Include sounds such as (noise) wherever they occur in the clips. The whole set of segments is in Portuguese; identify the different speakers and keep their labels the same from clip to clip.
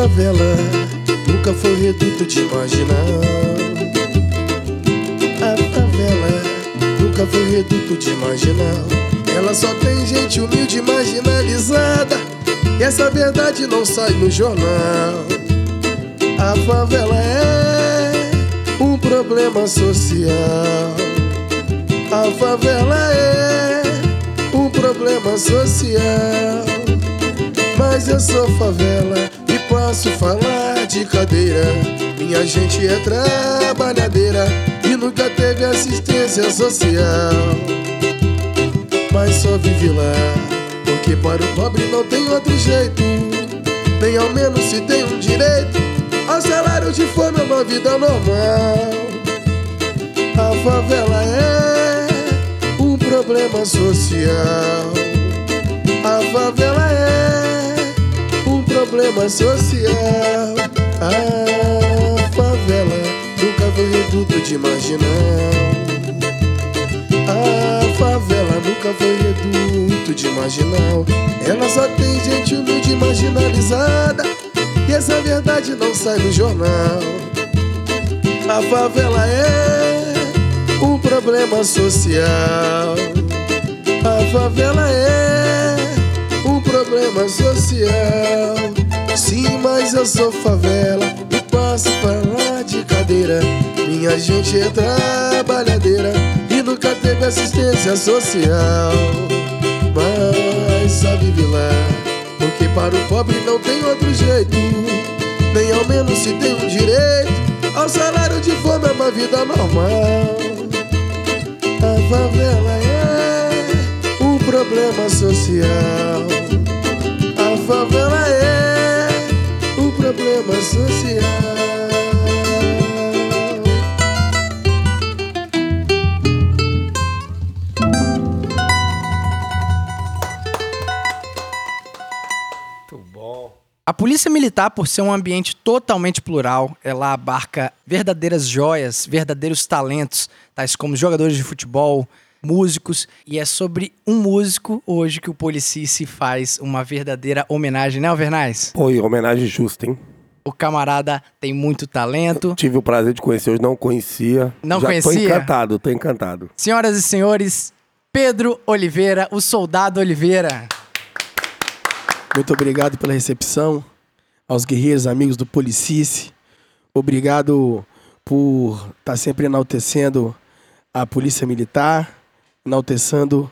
Speaker 1: favela nunca foi reduto de marginal. A favela nunca foi reduto de marginal. Ela só tem gente humilde marginalizada. E essa verdade não sai no jornal. A favela é um problema social. A favela é um problema social. Mas eu sou favela posso falar de cadeira. Minha gente é trabalhadeira e nunca teve assistência social. Mas só vive lá, porque para o pobre não tem outro jeito. Nem ao menos se tem um direito ao salário de fome é uma vida normal. A favela é um problema social. A favela é problema social. A favela nunca foi reduto de marginal. A favela nunca foi reduto de marginal. Ela só tem gente humilde marginalizada. E essa verdade não sai no jornal. A favela é um problema social. A favela é um problema social. Sim, mas eu sou favela e posso falar de cadeira. Minha gente é trabalhadeira e nunca teve assistência social. Mas só vive lá, porque para o pobre não tem outro jeito. Nem ao menos se tem um direito ao salário de fome é uma vida normal. A favela é um problema social. A favela é problema social.
Speaker 2: A Polícia Militar, por ser um ambiente totalmente plural, ela abarca verdadeiras joias, verdadeiros talentos, tais como jogadores de futebol, músicos, e é sobre um músico hoje que o Policice faz uma verdadeira homenagem, né, Alvernaz?
Speaker 3: Pô, e homenagem justa, hein?
Speaker 2: O camarada tem muito talento.
Speaker 3: Tive o prazer de conhecer hoje, não conhecia.
Speaker 2: Não
Speaker 3: Já Tô
Speaker 2: conhecia?
Speaker 3: encantado, tô encantado.
Speaker 2: Senhoras e senhores, Pedro Oliveira, o soldado Oliveira.
Speaker 1: Muito obrigado pela recepção aos guerreiros amigos do Policice. Obrigado por estar sempre enaltecendo a Polícia Militar, enaltecendo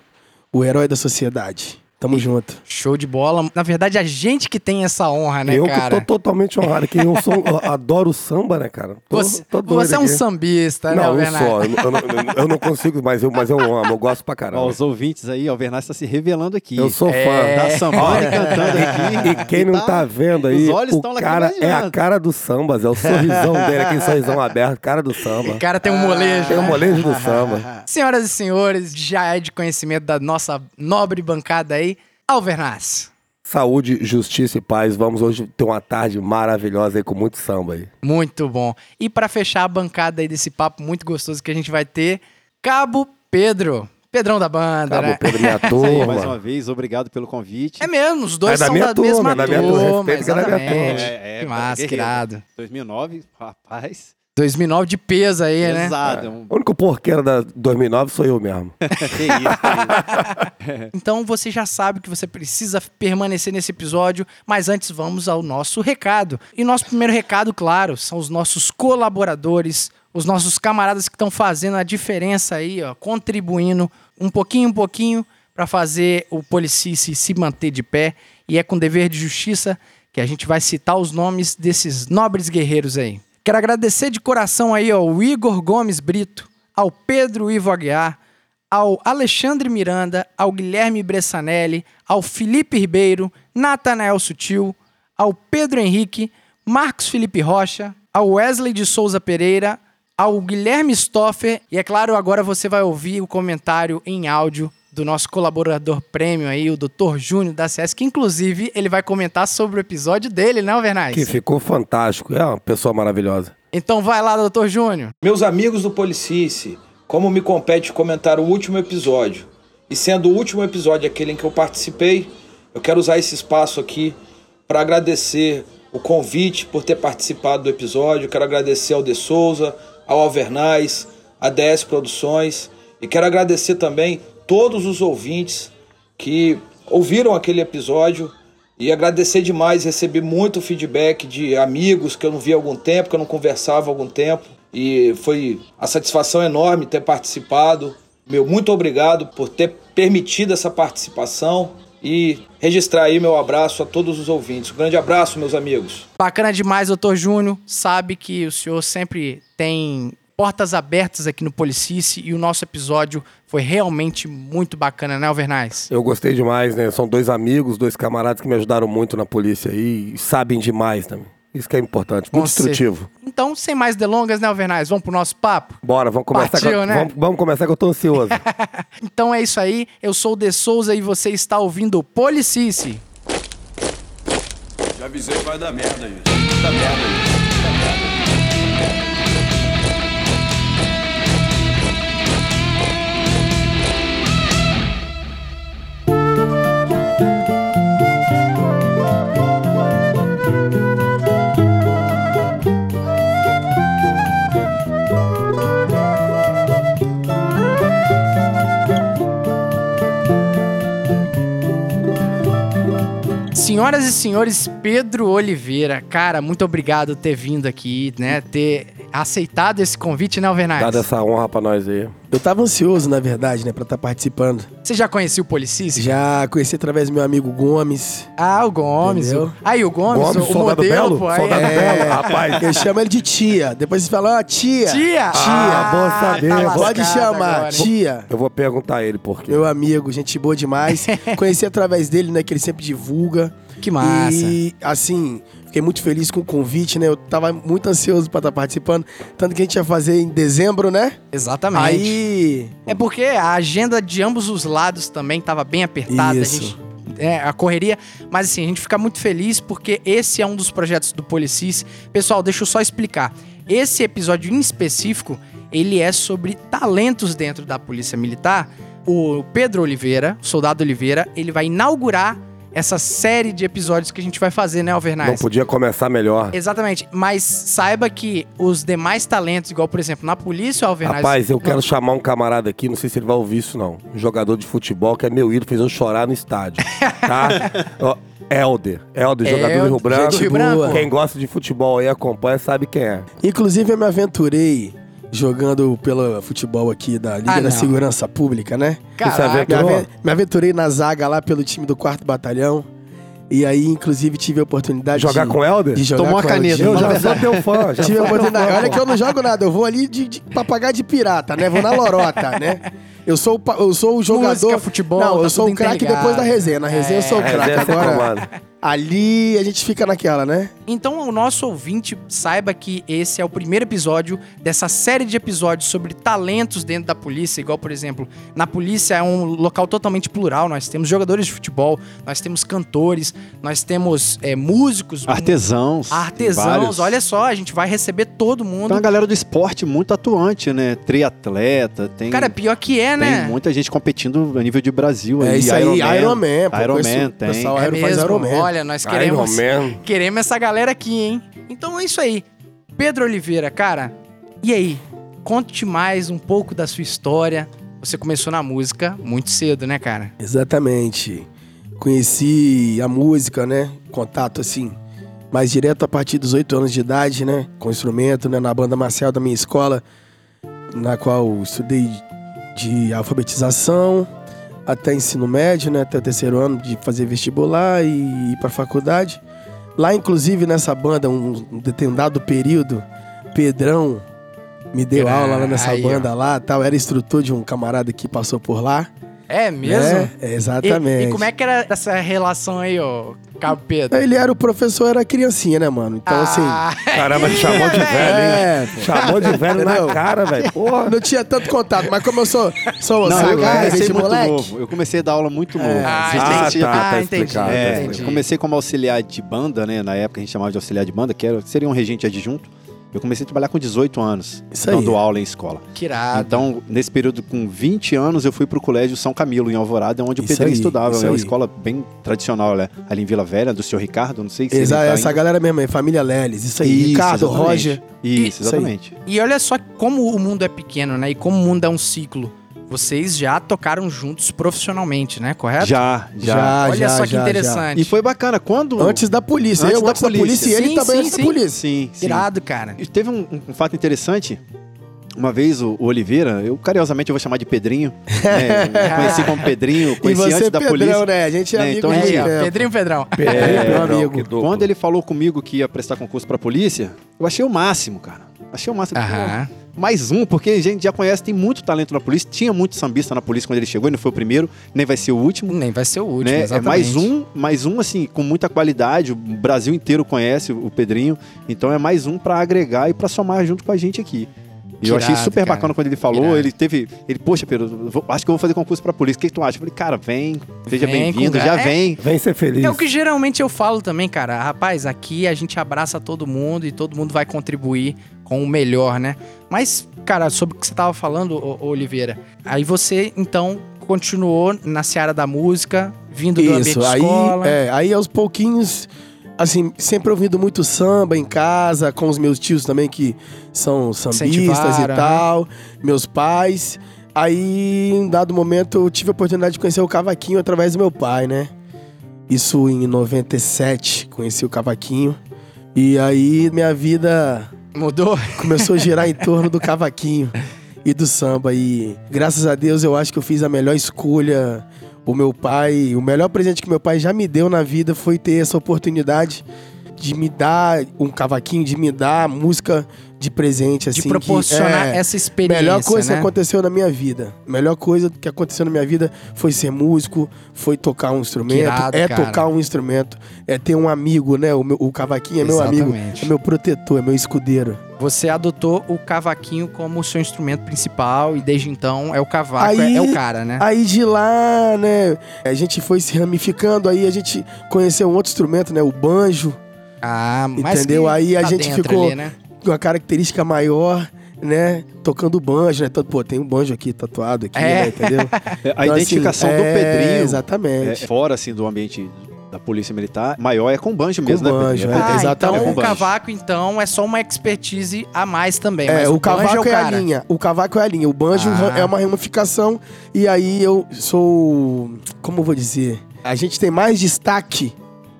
Speaker 1: o herói da sociedade. Tamo junto.
Speaker 2: Show de bola. Na verdade, a gente que tem essa honra, né,
Speaker 3: eu
Speaker 2: cara?
Speaker 3: que tô totalmente honrado, que eu, sou, eu adoro samba, né, cara? Tô,
Speaker 2: Você,
Speaker 3: tô doido
Speaker 2: você é um
Speaker 3: aqui.
Speaker 2: sambista, né,
Speaker 3: Não, eu
Speaker 2: Alvernaz?
Speaker 3: sou. Eu, eu não- eu não- eu não consigo, mas eu, mas eu amo, eu gosto pra caramba.
Speaker 4: Ó, os ouvintes aí, ó, o Vernaz está se revelando aqui.
Speaker 3: Eu sou
Speaker 2: É.
Speaker 3: fã.
Speaker 4: Tá sambando e cantando aqui.
Speaker 3: E quem não tá vendo aí,
Speaker 4: Os olhos
Speaker 3: o
Speaker 4: estão
Speaker 3: cara é a cara do sambas, é o sorrisão dele, aquele sorrisão aberto, cara do samba.
Speaker 2: O cara tem um molejo.
Speaker 3: Tem o
Speaker 2: né?
Speaker 3: molejo do samba.
Speaker 2: Senhoras e senhores, já é de conhecimento da nossa nobre bancada aí, Alvernaz.
Speaker 3: Saúde, justiça e paz. Vamos hoje ter uma tarde maravilhosa aí com muito samba aí.
Speaker 2: Muito bom. E pra fechar a bancada aí desse papo muito gostoso que a gente vai ter, Cabo Pedro. Pedrão da banda,
Speaker 3: Cabo
Speaker 2: né?
Speaker 3: Pedro, minha (laughs)
Speaker 4: aí, mais uma
Speaker 3: turma.
Speaker 4: vez, obrigado pelo convite.
Speaker 2: É mesmo, os dois
Speaker 3: É da
Speaker 2: são
Speaker 3: minha
Speaker 2: da
Speaker 3: turma,
Speaker 2: mesma
Speaker 3: é da minha turma,
Speaker 2: turma,
Speaker 3: é da
Speaker 2: exatamente.
Speaker 3: turma.
Speaker 4: É, é,
Speaker 2: que massa, que
Speaker 4: guerreiro.
Speaker 2: irado.
Speaker 4: 2009, rapaz.
Speaker 2: 2009 de peso aí, né?
Speaker 4: Pesado. Um...
Speaker 3: O único porqueiro da 2009 sou eu mesmo.
Speaker 4: que (laughs) isso, que isso.
Speaker 2: Então você já sabe que você precisa permanecer nesse episódio, mas antes vamos ao nosso recado. E nosso primeiro recado, claro, são os nossos colaboradores, os nossos camaradas que estão fazendo a diferença aí, ó, contribuindo um pouquinho, um pouquinho para fazer o Policice se manter de pé. E é com dever de justiça que a gente vai citar os nomes desses nobres guerreiros aí. Quero agradecer de coração aí ao Igor Gomes Brito, ao Pedro Ivo Aguiar, ao Alexandre Miranda, ao Guilherme Bressanelli, ao Felipe Ribeiro, Natanael Sutil, ao Pedro Henrique, Marcos Felipe Rocha, ao Wesley de Souza Pereira, ao Guilherme Stoffer e, é claro, agora você vai ouvir o comentário em áudio do nosso colaborador prêmio aí, o Dr. Júnior da CS, que inclusive ele vai comentar sobre o episódio dele, né, Alvernaz?
Speaker 3: Que ficou fantástico. É uma pessoa maravilhosa.
Speaker 2: Então vai lá, Dr. Júnior.
Speaker 5: Meus amigos do Policice, como me compete comentar o último episódio, e sendo o último episódio aquele em que eu participei, eu quero usar esse espaço aqui para agradecer o convite, por ter participado do episódio. Quero agradecer ao De Souza, ao Alvernais, a DS Produções e quero agradecer também todos os ouvintes que ouviram aquele episódio e agradecer demais, recebi muito feedback de amigos que eu não via há algum tempo, que eu não conversava há algum tempo. E foi a satisfação enorme ter participado. Meu muito obrigado por ter permitido essa participação e registrar aí meu abraço a todos os ouvintes. Um grande abraço, meus amigos.
Speaker 2: Bacana demais, doutor Júnior. Sabe que o senhor sempre tem portas abertas aqui no Policice e o nosso episódio foi realmente muito bacana, né, Alvernais?
Speaker 3: Eu gostei demais, né? São dois amigos, dois camaradas que me ajudaram muito na polícia aí e sabem demais também. Isso que é importante, muito instrutivo.
Speaker 2: Então, sem mais delongas, né, Alvernais? Vamos pro nosso papo?
Speaker 3: Bora, vamos começar.
Speaker 2: Partiu,
Speaker 3: com...
Speaker 2: né?
Speaker 3: vamos, vamos começar que eu tô ansioso. (laughs)
Speaker 2: Então é isso aí. Eu sou o De Souza e você está ouvindo o Policice.
Speaker 6: Já avisei que vai dar merda isso. Dá merda isso.
Speaker 2: Senhoras e senhores, Pedro Oliveira, cara, muito obrigado por ter vindo aqui, né? Ter aceitado esse convite, né, Alvernais?
Speaker 3: Dada essa honra pra nós aí.
Speaker 1: Eu tava ansioso, na verdade, né, pra estar participando.
Speaker 2: Você já conhecia o Policice?
Speaker 1: Já conheci através do meu amigo Gomes.
Speaker 2: Ah, o Gomes.
Speaker 1: Entendeu?
Speaker 2: O... Aí, o Gomes,
Speaker 3: Gomes,
Speaker 2: o, o
Speaker 3: soldado
Speaker 2: modelo,
Speaker 3: belo?
Speaker 2: pô. aí-
Speaker 3: Soldado
Speaker 2: é...
Speaker 3: belo, rapaz.
Speaker 1: Eu chamo ele de tia. Depois você fala, ah, tia.
Speaker 2: Tia!
Speaker 3: Ah, bom saber.
Speaker 2: tá
Speaker 1: Pode chamar,
Speaker 2: agora,
Speaker 1: tia.
Speaker 3: Eu vou perguntar a ele por quê.
Speaker 1: Meu amigo, gente boa demais. (laughs) Conheci através dele, né, que ele sempre divulga.
Speaker 2: Que massa.
Speaker 1: E, assim, fiquei muito feliz com o convite, né? Eu tava muito ansioso pra estar participando. Tanto que a gente ia fazer em dezembro, né?
Speaker 2: Exatamente.
Speaker 1: Aí.
Speaker 2: É porque a agenda de ambos os lados também estava bem apertada.
Speaker 1: Isso.
Speaker 2: A, gente, é, a correria. Mas assim, a gente fica muito feliz porque esse é um dos projetos do Policis. Pessoal, deixa eu só explicar. Esse episódio em específico, ele é sobre talentos dentro da Polícia Militar. O Pedro Oliveira, o soldado Oliveira, ele vai inaugurar essa série de episódios que a gente vai fazer, né,
Speaker 3: Não
Speaker 2: Alvernais?
Speaker 3: podia começar melhor.
Speaker 2: Exatamente. Mas saiba que os demais talentos, igual, por exemplo, na polícia, o Alvernais...
Speaker 3: Rapaz, eu quero chamar um camarada aqui, não sei se ele vai ouvir isso não. Um jogador de futebol que é meu ídolo, fez eu chorar no estádio. (laughs) Tá? Ó, Helder. Helder, jogador do Rio Branco. Quem gosta de futebol aí acompanha, sabe quem é.
Speaker 1: Inclusive, eu me aventurei jogando pelo futebol aqui da Liga
Speaker 2: Ah,
Speaker 1: da. Segurança Pública, né?
Speaker 2: Caraca.
Speaker 1: Me, aventurei na zaga lá pelo time do 4 Batalhão. E aí, inclusive, tive a oportunidade
Speaker 3: Jogar
Speaker 1: de,
Speaker 3: com o Helder?
Speaker 1: de jogar
Speaker 4: Tomou
Speaker 1: com
Speaker 4: a caneta.
Speaker 3: Eu já sou teu fã. Já
Speaker 1: Tive a oportunidade.
Speaker 3: fã,
Speaker 1: Olha que eu não jogo nada, eu vou ali de, de papagaio de pirata, né? Vou na lorota, né? Eu sou, o eu sou o jogador.
Speaker 2: Música, futebol,
Speaker 1: Não,
Speaker 2: tá
Speaker 1: eu sou o craque depois da resenha. Na resenha eu sou o
Speaker 3: É,
Speaker 1: craque.
Speaker 3: você
Speaker 1: Agora. Ali a gente fica naquela, né?
Speaker 2: Então, o nosso ouvinte saiba que esse é o primeiro episódio dessa série de episódios sobre talentos dentro da polícia. Igual, por exemplo, na polícia é um local totalmente plural. Nós temos jogadores de futebol, nós temos cantores, nós temos é, músicos,
Speaker 4: Artesãos. tem
Speaker 2: artesãos. Olha só, a gente vai receber todo mundo.
Speaker 4: Tem uma galera do esporte muito atuante, né? Triatleta, tem,
Speaker 2: Cara, pior que é,
Speaker 4: tem
Speaker 2: né?
Speaker 4: muita gente competindo a nível de Brasil.
Speaker 1: É
Speaker 4: aí,
Speaker 1: isso aí, Iron Man.
Speaker 4: Iron Man,
Speaker 1: o
Speaker 4: tem.
Speaker 1: pessoal
Speaker 2: É
Speaker 1: Iron faz
Speaker 2: mesmo.
Speaker 1: Iron Man.
Speaker 2: Olha, nós queremos, queremos essa galera aqui, hein? Então é isso aí. Pedro Oliveira, cara, e aí? Conte mais um pouco da sua história. Você começou na música muito cedo, né, cara?
Speaker 1: Exatamente. Conheci a música, né? Contato assim, mais direto a partir dos oito anos de idade, né? Com instrumento, né? Na banda marcial da minha escola, na qual estudei de alfabetização até ensino médio, né? Até o terceiro ano de fazer vestibular e ir pra faculdade. Lá, inclusive, nessa banda, um, um determinado período, Pedrão me deu
Speaker 2: Ah,
Speaker 1: aula lá nessa
Speaker 2: aí, ó.
Speaker 1: banda lá, tal. Era instrutor de um camarada que passou por lá.
Speaker 2: É mesmo?
Speaker 1: né? É, exatamente.
Speaker 2: E, e como é que era essa relação aí, ô Cabo Pedro?
Speaker 1: Ele era o professor, era criancinha, né, mano? Então,
Speaker 2: Ah,
Speaker 3: Caramba, ele (laughs) chamou de velho, hein?
Speaker 1: É, pô.
Speaker 3: Chamou de velho na cara, velho. Porra.
Speaker 1: não (laughs) tinha tanto contato, mas como eu sou, sou
Speaker 4: Não, eu
Speaker 1: sagaz,
Speaker 4: comecei muito
Speaker 1: moleque,
Speaker 4: novo. Eu comecei a dar aula muito novo.
Speaker 2: Ah,
Speaker 4: A gente
Speaker 2: entendi.
Speaker 3: Ah, tá, tá
Speaker 2: Ah, entendi.
Speaker 3: explicado.
Speaker 4: É,
Speaker 3: tá
Speaker 4: eu comecei como auxiliar de banda, né? Na época a gente chamava de auxiliar de banda, que era, seria um regente adjunto. Eu comecei a trabalhar com 18 anos,
Speaker 1: Isso aí.
Speaker 4: dando aula em escola.
Speaker 2: Que irado.
Speaker 4: Então, nesse período, com 20 anos, eu fui pro Colégio São Camilo, em Alvorada, onde o Pedrinho
Speaker 1: aí,
Speaker 4: estudava.
Speaker 1: isso
Speaker 4: É uma
Speaker 1: aí.
Speaker 4: escola bem tradicional, né? ali em Vila Velha, do senhor Ricardo, não sei se
Speaker 1: Exa-
Speaker 4: tá
Speaker 1: essa galera mesmo, aí, família Leles. Isso aí.
Speaker 4: Isso,
Speaker 1: Ricardo,
Speaker 4: exatamente.
Speaker 1: Roger.
Speaker 4: Isso,
Speaker 1: Isso aí.
Speaker 4: exatamente.
Speaker 2: E olha só como o mundo é pequeno, né? E como o mundo é um ciclo. Vocês já tocaram juntos profissionalmente, né? Correto?
Speaker 4: Já, já.
Speaker 1: Já,
Speaker 2: Olha
Speaker 1: já,
Speaker 2: só que
Speaker 1: já,
Speaker 2: interessante.
Speaker 4: E foi bacana. Quando.
Speaker 1: Antes da polícia.
Speaker 4: Antes
Speaker 1: eu
Speaker 4: da
Speaker 1: antes da polícia,
Speaker 4: polícia.
Speaker 1: e ele
Speaker 2: Sim,
Speaker 1: também
Speaker 2: sim,
Speaker 1: antes
Speaker 2: sim.
Speaker 1: da polícia.
Speaker 4: Sim, sim.
Speaker 2: Irado, cara.
Speaker 4: E Teve um, um fato interessante. Uma vez o, o Oliveira, eu carinhosamente eu vou chamar de Pedrinho. né? (laughs) Conheci como Pedrinho,
Speaker 1: E
Speaker 4: conheci
Speaker 1: você,
Speaker 4: antes da
Speaker 1: Pedrão,
Speaker 4: polícia.
Speaker 1: né? A gente é
Speaker 4: É,
Speaker 1: amigo
Speaker 4: então,
Speaker 2: Aí, ó,
Speaker 1: tempo.
Speaker 2: Pedrinho Pedrão.
Speaker 1: Pedrinho,
Speaker 3: É,
Speaker 1: meu amigo.
Speaker 4: Quando ele falou comigo que ia prestar concurso pra polícia, eu achei o máximo, cara. Achei o.
Speaker 2: Aham.
Speaker 4: Pô, Mais um, porque a gente já conhece, tem muito talento na polícia. Tinha muito sambista na polícia quando ele chegou, ele não foi o primeiro, nem vai ser o último.
Speaker 2: Nem vai ser o último,
Speaker 4: né? É mais um, mais um assim, com muita qualidade. O Brasil inteiro conhece o Pedrinho. Então é mais um pra agregar e pra somar junto com a gente aqui. E eu achei super
Speaker 2: cara.
Speaker 4: bacana quando ele falou.
Speaker 2: Irado.
Speaker 4: Ele teve. Ele, poxa, Pedro, vou- acho que eu vou fazer concurso pra polícia. O que, que tu acha? Eu falei, cara, vem, seja bem-vindo, já
Speaker 2: é-
Speaker 4: vem.
Speaker 3: Vem ser feliz.
Speaker 2: É o que geralmente eu falo também, cara. Rapaz, aqui a gente abraça todo mundo e todo mundo vai contribuir com o melhor, né? Mas, cara, sobre o que você tava falando, Oliveira, aí você, então, continuou na seara da música, vindo do ambiente
Speaker 1: Isso, aí,
Speaker 2: escola.
Speaker 1: é, aí aos pouquinhos, assim, sempre ouvindo muito samba em casa, com os meus tios também, que são sambistas e
Speaker 2: Incentivaram,
Speaker 1: tal, meus pais. Aí, em dado momento, eu tive a oportunidade de conhecer o cavaquinho através do meu pai, né? Isso em 97, conheci o cavaquinho. E aí, minha vida
Speaker 2: Mudou?
Speaker 1: começou a girar em torno do cavaquinho e do samba. E graças a Deus eu acho que eu fiz a melhor escolha. O meu pai, o melhor presente que meu pai já me deu na vida foi ter essa oportunidade de me dar um cavaquinho, de me dar música de presente, assim.
Speaker 2: De proporcionar
Speaker 1: que, é,
Speaker 2: essa experiência,
Speaker 1: Melhor coisa
Speaker 2: né?
Speaker 1: que aconteceu na minha vida. Melhor coisa que aconteceu na minha vida foi ser músico, foi tocar um instrumento,
Speaker 2: irado,
Speaker 1: é
Speaker 2: cara.
Speaker 1: tocar um instrumento, é ter um amigo, né? O, meu, o cavaquinho é meu amigo,
Speaker 2: Exatamente.
Speaker 1: é meu protetor, é meu escudeiro.
Speaker 2: Você adotou o cavaquinho como seu instrumento principal e desde então é o cavaco,
Speaker 1: Aí-
Speaker 2: é, é o cara, né?
Speaker 1: Aí de lá, né, a gente foi se ramificando, aí a gente conheceu um outro instrumento, né, o banjo,
Speaker 2: Ah, mas
Speaker 1: entendeu? Aí a
Speaker 2: tá
Speaker 1: gente
Speaker 2: dentro
Speaker 1: ficou
Speaker 2: ali, né?
Speaker 1: Com uma característica maior, né, tocando banjo, né, todo- pô, tem um banjo aqui tatuado aqui,
Speaker 2: É.
Speaker 1: né, entendeu? (laughs)
Speaker 4: É, A
Speaker 1: Então,
Speaker 4: identificação
Speaker 1: assim,
Speaker 4: do
Speaker 1: é,
Speaker 4: Pedrinho, é,
Speaker 1: Exatamente.
Speaker 4: fora assim do ambiente da polícia militar, maior é com banjo
Speaker 1: Com
Speaker 4: mesmo, né,
Speaker 1: banjo,
Speaker 4: Pedrinho?
Speaker 1: é.
Speaker 2: Ah,
Speaker 1: exatamente.
Speaker 2: então o
Speaker 4: Com banjo.
Speaker 2: cavaco, então, é só uma expertise a mais também.
Speaker 1: É,
Speaker 2: mas
Speaker 1: o,
Speaker 2: o,
Speaker 1: cavaco
Speaker 2: é,
Speaker 1: é,
Speaker 2: o
Speaker 1: a linha. O cavaco é a linha. O banjo
Speaker 2: Ah.
Speaker 1: é uma ramificação. E aí eu sou. Como eu vou dizer? A gente tem mais destaque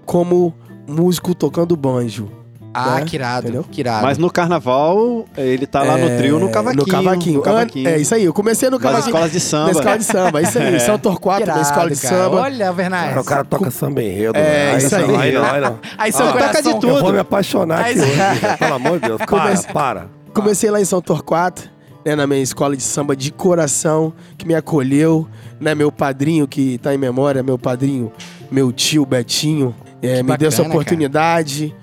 Speaker 1: como músico tocando banjo.
Speaker 2: Ah,
Speaker 1: né?
Speaker 2: que irado,
Speaker 1: Entendeu?
Speaker 2: que irado.
Speaker 4: Mas no carnaval, ele tá lá no trio no cavaquinho.
Speaker 1: No cavaquinho.
Speaker 4: no cavaquinho.
Speaker 1: An- É isso aí. Eu comecei no cavaquinho.
Speaker 4: escolas de samba.
Speaker 1: Na escola de samba. Isso aí. (laughs) São Torquato, na escola de
Speaker 2: cara.
Speaker 1: samba.
Speaker 2: Olha, Vernais.
Speaker 3: Cara, o cara toca samba enredo.
Speaker 1: É,
Speaker 3: né?
Speaker 1: isso aí.
Speaker 3: Aí não, aí (laughs) não.
Speaker 2: Aí seu
Speaker 3: Ah,
Speaker 2: coração...
Speaker 4: de tudo.
Speaker 3: Eu vou me apaixonar aqui hoje, (laughs) cara. Pelo amor de Deus. Para, para.
Speaker 1: Comecei lá em São Torquato, né, na minha escola de samba de coração, que me acolheu, né, meu padrinho que tá em memória, meu padrinho, meu tio Betinho, é, me deu essa
Speaker 2: bacana,
Speaker 1: oportunidade.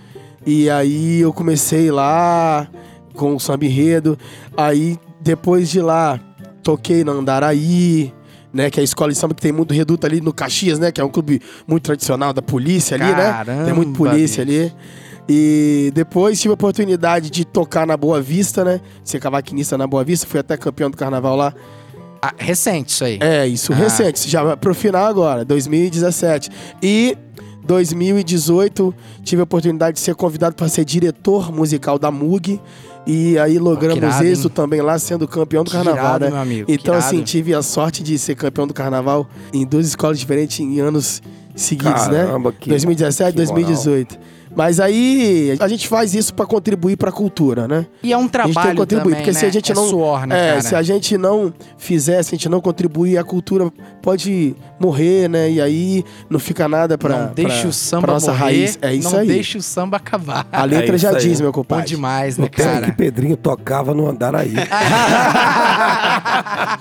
Speaker 1: E aí eu comecei lá com o samba enredo. Aí depois de lá, toquei na Andaraí, né, que é a escola de samba que tem muito reduto ali no Caxias, né, que é um clube muito tradicional da polícia ali, né? Tem muito
Speaker 2: Caramba,
Speaker 1: polícia
Speaker 2: bicho.
Speaker 1: ali. E depois tive a oportunidade de tocar na Boa Vista, né? Ser cavaquinista na Boa Vista, fui até campeão do carnaval lá.
Speaker 2: Ah, recente isso aí.
Speaker 1: É, isso
Speaker 2: Ah.
Speaker 1: recente, já pro final agora, 2017. E 2018 tive a oportunidade de ser convidado para ser diretor musical da MUG. E aí logramos
Speaker 2: irado, hein?
Speaker 1: êxito também lá, sendo campeão do
Speaker 2: Que
Speaker 1: carnaval,
Speaker 2: irado,
Speaker 1: né?
Speaker 2: meu amigo,
Speaker 1: Então, assim, tive a sorte de ser campeão do carnaval em duas escolas diferentes em anos seguidos, né?
Speaker 3: Caramba, que-
Speaker 1: 2017
Speaker 3: que moral.
Speaker 1: 2018. Mas aí a gente faz isso pra contribuir pra cultura, né?
Speaker 2: E é um
Speaker 1: a gente tem
Speaker 2: trabalho
Speaker 1: que contribuir,
Speaker 2: também,
Speaker 1: porque
Speaker 2: né?
Speaker 1: se a gente
Speaker 2: é
Speaker 1: não
Speaker 2: suor, né,
Speaker 1: é,
Speaker 2: cara?
Speaker 1: se a gente não fizer, se a gente não contribuir, a cultura pode morrer, né? E aí não fica nada pra
Speaker 2: não deixa
Speaker 1: pra-
Speaker 2: o samba
Speaker 1: pra nossa
Speaker 2: morrer,
Speaker 1: raiz. É isso
Speaker 2: não
Speaker 1: aí.
Speaker 2: deixa o samba acabar.
Speaker 1: A letra
Speaker 3: É
Speaker 1: já
Speaker 3: aí.
Speaker 1: diz, meu
Speaker 2: Bom
Speaker 1: compadre.
Speaker 2: demais, né,
Speaker 3: pensa que
Speaker 2: cara?
Speaker 3: Pedrinho tocava no Andaraí.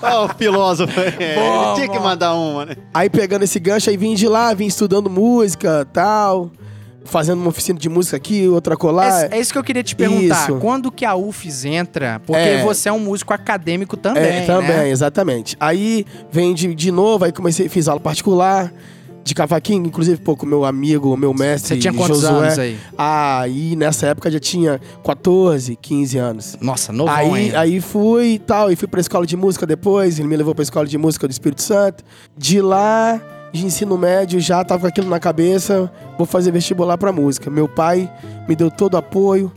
Speaker 4: Ó, (laughs) o filósofo. É,
Speaker 2: Bom,
Speaker 4: tinha que
Speaker 2: bom.
Speaker 4: mandar uma, né?
Speaker 1: Aí pegando esse gancho, aí vim de lá, vim estudando música, tal, fazendo uma oficina de música aqui, outra colar.
Speaker 2: É, é isso que eu queria te perguntar.
Speaker 1: Isso.
Speaker 2: Quando que a UFES entra? Porque
Speaker 1: É.
Speaker 2: você é um músico acadêmico também,
Speaker 1: É, também,
Speaker 2: né?
Speaker 1: exatamente. Aí vem de, de novo, aí comecei, fiz aula particular, de cavaquinho, inclusive, pô, com meu amigo, meu mestre.
Speaker 2: Você tinha quantos
Speaker 1: Josué.
Speaker 2: anos aí?
Speaker 1: Aí, nessa época, já tinha 14, 15 anos.
Speaker 2: Nossa, novão
Speaker 1: Aí,
Speaker 2: ainda.
Speaker 1: aí fui e tal, e fui pra escola de música depois, ele me levou pra escola de música do Espírito Santo. De lá, de ensino médio, já tava com aquilo na cabeça, vou fazer vestibular pra música. Meu pai me deu todo o apoio,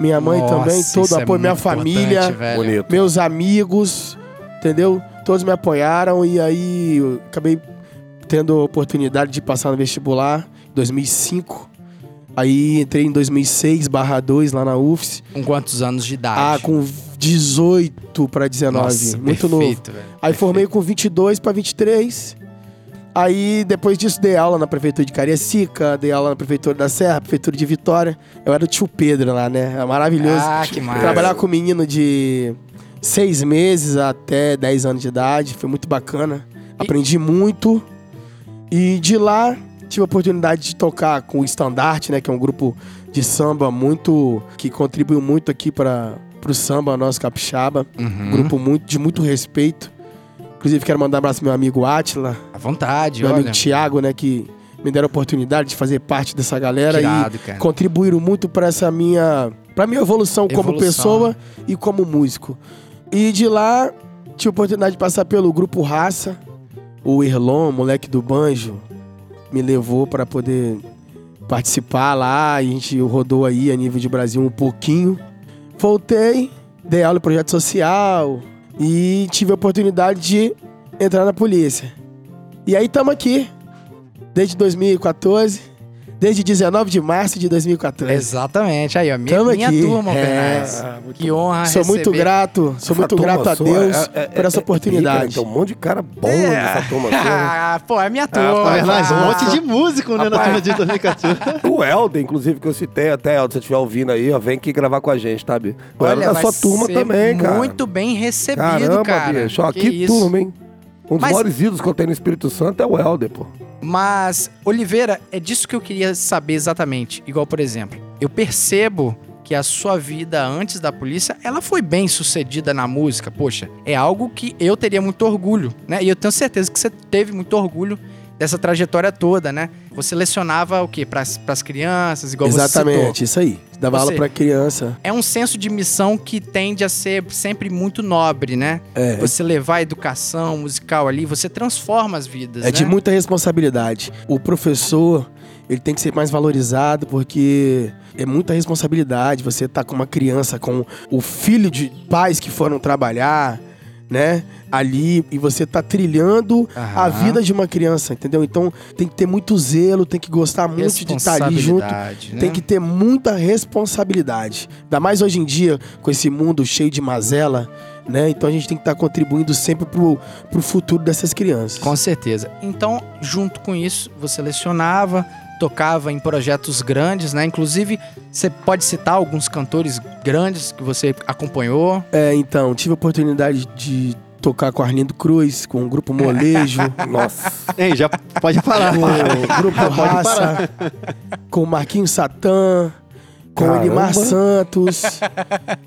Speaker 1: minha mãe
Speaker 2: Nossa,
Speaker 1: também, todo
Speaker 2: é
Speaker 1: apoio, minha
Speaker 2: muito importante,
Speaker 1: família,
Speaker 2: velho.
Speaker 1: Meus amigos, entendeu? Todos me apoiaram e aí eu acabei tendo a oportunidade de passar no vestibular em 2005. Aí entrei em 2006, barra 2 lá na UFS.
Speaker 2: Com quantos anos de idade?
Speaker 1: Ah, com 18 para 19.
Speaker 2: Nossa,
Speaker 1: muito novo.
Speaker 2: perfeito, velho.
Speaker 1: Aí formei com 22 para 23. Aí depois disso dei aula na prefeitura de Cariacica, dei aula na prefeitura da Serra, prefeitura de Vitória. Eu era o tio Pedro lá, né? É maravilhoso.
Speaker 2: Ah, que massa.
Speaker 1: Trabalhar com menino de seis meses até 10 anos de idade, foi muito bacana. Aprendi muito. E de lá tive a oportunidade de tocar com o Estandarte, né? Que é um grupo de samba muito. que contribuiu muito aqui para o samba nosso capixaba.
Speaker 2: Uhum.
Speaker 1: Um grupo muito, de muito respeito. Inclusive, quero mandar um abraço pro meu amigo Atila,
Speaker 2: À vontade,
Speaker 1: meu
Speaker 2: olha.
Speaker 1: amigo Thiago, né? Que me deram a oportunidade de fazer parte dessa galera
Speaker 2: Irado,
Speaker 1: e
Speaker 2: cara.
Speaker 1: contribuíram muito para essa minha. para minha evolução, como
Speaker 2: Evolução.
Speaker 1: pessoa e como músico. E de lá, tive a oportunidade de passar pelo grupo Raça. O Erlon, moleque do banjo, me levou para poder participar lá. A gente rodou aí a nível de Brasil um pouquinho. Voltei, dei aula em projeto social e tive a oportunidade de entrar na polícia. E aí estamos aqui, desde 2014, desde 19 de março de 2014.
Speaker 2: Exatamente. Aí, ó. Minha,
Speaker 1: Tamo
Speaker 2: minha
Speaker 1: aqui.
Speaker 2: turma,
Speaker 1: É,
Speaker 2: Alvernaz. Que honra
Speaker 1: Sou muito
Speaker 2: receber.
Speaker 1: grato, sou muito
Speaker 3: Essa
Speaker 1: grato a Deus
Speaker 3: é- é-
Speaker 1: por essa
Speaker 3: é-
Speaker 1: oportunidade.
Speaker 3: Tem um monte de cara bom nessa turma.
Speaker 2: Ah, (laughs) pô, é minha
Speaker 3: Ah,
Speaker 2: turma.
Speaker 3: tá,
Speaker 4: Mas um
Speaker 2: Ah,
Speaker 4: monte de músico, né, na turma de 2014. (laughs)
Speaker 3: O Helder, inclusive, que eu citei até, Helder, se você estiver ouvindo aí, ó, vem aqui gravar com a gente, sabe? O Helder
Speaker 2: Olha,
Speaker 3: da sua turma também, cara.
Speaker 2: Muito bem recebido,
Speaker 3: Caramba,
Speaker 2: cara.
Speaker 3: bicho. Ó,
Speaker 2: Que
Speaker 3: que,
Speaker 2: isso.
Speaker 3: turma, hein? Um dos
Speaker 2: Mas-
Speaker 3: maiores ídolos que eu tenho no Espírito Santo é o Helder, pô.
Speaker 2: Mas, Oliveira, é disso que eu queria saber exatamente. Igual, por exemplo, eu percebo que a sua vida antes da polícia, ela foi bem sucedida na música. Poxa, é algo que eu teria muito orgulho, né? E eu tenho certeza que você teve muito orgulho dessa trajetória toda, né? Você lecionava o quê? Pras, pras crianças, igual você citou.
Speaker 1: Exatamente, isso aí. Dava
Speaker 2: Você-
Speaker 1: aula pra criança.
Speaker 2: É um senso de missão que tende a ser sempre muito nobre, né?
Speaker 1: É,
Speaker 2: Você levar a educação musical ali, você transforma as vidas,
Speaker 1: é
Speaker 2: né?
Speaker 1: de muita responsabilidade. O professor, ele tem que ser mais valorizado porque é muita responsabilidade. Você tá com uma criança, com o filho de pais que foram trabalhar, né? Ali, e você tá trilhando a vida de uma criança, entendeu? Então tem que ter muito zelo, tem que gostar muito de estar ali junto.
Speaker 2: Né?
Speaker 1: Tem que ter muita responsabilidade. Ainda mais hoje em dia, com esse mundo cheio de mazela, né? Então a gente tem que estar contribuindo sempre pro, pro futuro dessas crianças.
Speaker 2: Com certeza. Então, junto com isso, você lecionava, tocava em projetos grandes, né? Inclusive, você pode citar alguns cantores grandes que você acompanhou.
Speaker 1: É, então, tive a oportunidade de tocar com Arlindo Cruz, com o grupo Molejo, (laughs)
Speaker 3: Nossa.
Speaker 4: Hein, já pode parar.
Speaker 1: com o grupo Raça, com o Marquinhos Satã, com o
Speaker 3: Caramba.
Speaker 1: Elimar Santos,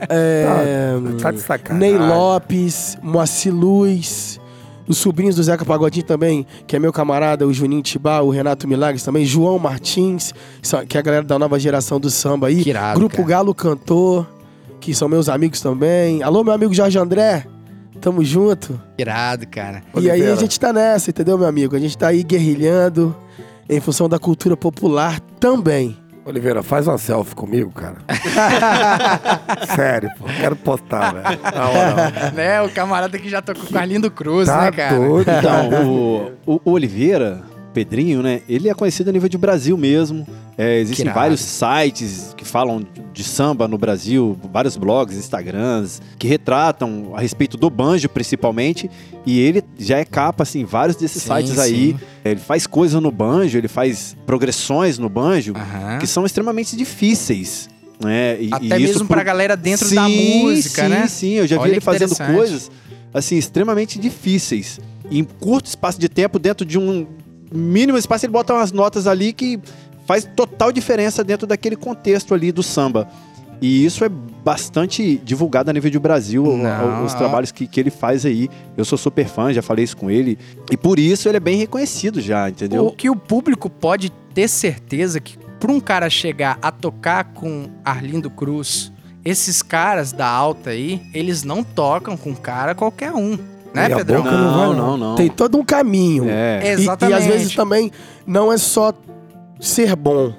Speaker 1: é,
Speaker 3: Tá sacanagem.
Speaker 1: Ney Lopes, Moacir Luz, os sobrinhos do Zeca Pagodinho também, que é meu camarada, o Juninho Tibá, o Renato Milagres também, João Martins, que é a galera da nova geração do samba aí.
Speaker 2: Que irado,
Speaker 1: Grupo
Speaker 2: cara.
Speaker 1: Galo Cantor, que são meus amigos também. Alô, meu amigo Jorge André, tamo junto.
Speaker 2: Irado, cara.
Speaker 1: E aí a gente tá nessa, entendeu, meu amigo? A gente tá aí guerrilhando em função da cultura popular também.
Speaker 3: Oliveira, faz uma selfie comigo, cara. (laughs) Sério, pô. Quero postar, velho. Na moral.
Speaker 2: né? O camarada que já tocou com Arlindo Cruz,
Speaker 3: Tá
Speaker 2: né, cara?
Speaker 3: doido.
Speaker 4: Então, o, o- o Oliveira, Pedrinho, né? Ele é conhecido a nível de Brasil mesmo. É, existem vários sites que falam de samba no Brasil, vários blogs, Instagrams, que retratam a respeito do banjo, principalmente. E ele já é capa, assim, vários desses
Speaker 2: Sim,
Speaker 4: sites aí.
Speaker 2: sim.
Speaker 4: Ele faz coisas no banjo, ele faz progressões no banjo
Speaker 2: Aham.
Speaker 4: que são extremamente difíceis. Né? E-
Speaker 2: Até
Speaker 4: e
Speaker 2: mesmo
Speaker 4: por-
Speaker 2: pra galera dentro da
Speaker 4: Sim,
Speaker 2: música,
Speaker 4: sim,
Speaker 2: né?
Speaker 4: Sim, eu já vi
Speaker 2: Olha
Speaker 4: ele
Speaker 2: que
Speaker 4: fazendo coisas assim extremamente difíceis. Em curto espaço de tempo, dentro de um mínimo espaço, ele bota umas notas ali que faz total diferença dentro daquele contexto ali do samba. E isso é bastante divulgado a nível de Brasil,
Speaker 2: Não.
Speaker 4: os trabalhos que, que ele faz aí. Eu sou super fã, já falei isso com ele. E por isso ele é bem reconhecido já, entendeu?
Speaker 2: O que o público pode ter certeza que para um cara chegar a tocar com Arlindo Cruz, esses caras da alta aí, eles não tocam com cara qualquer um, né, Pedrão?
Speaker 3: boca não vai,
Speaker 4: não,
Speaker 3: não.
Speaker 4: não, não.
Speaker 1: Tem todo um caminho.
Speaker 4: É.
Speaker 1: E- E,
Speaker 2: Exatamente.
Speaker 1: às vezes também não é só ser bom.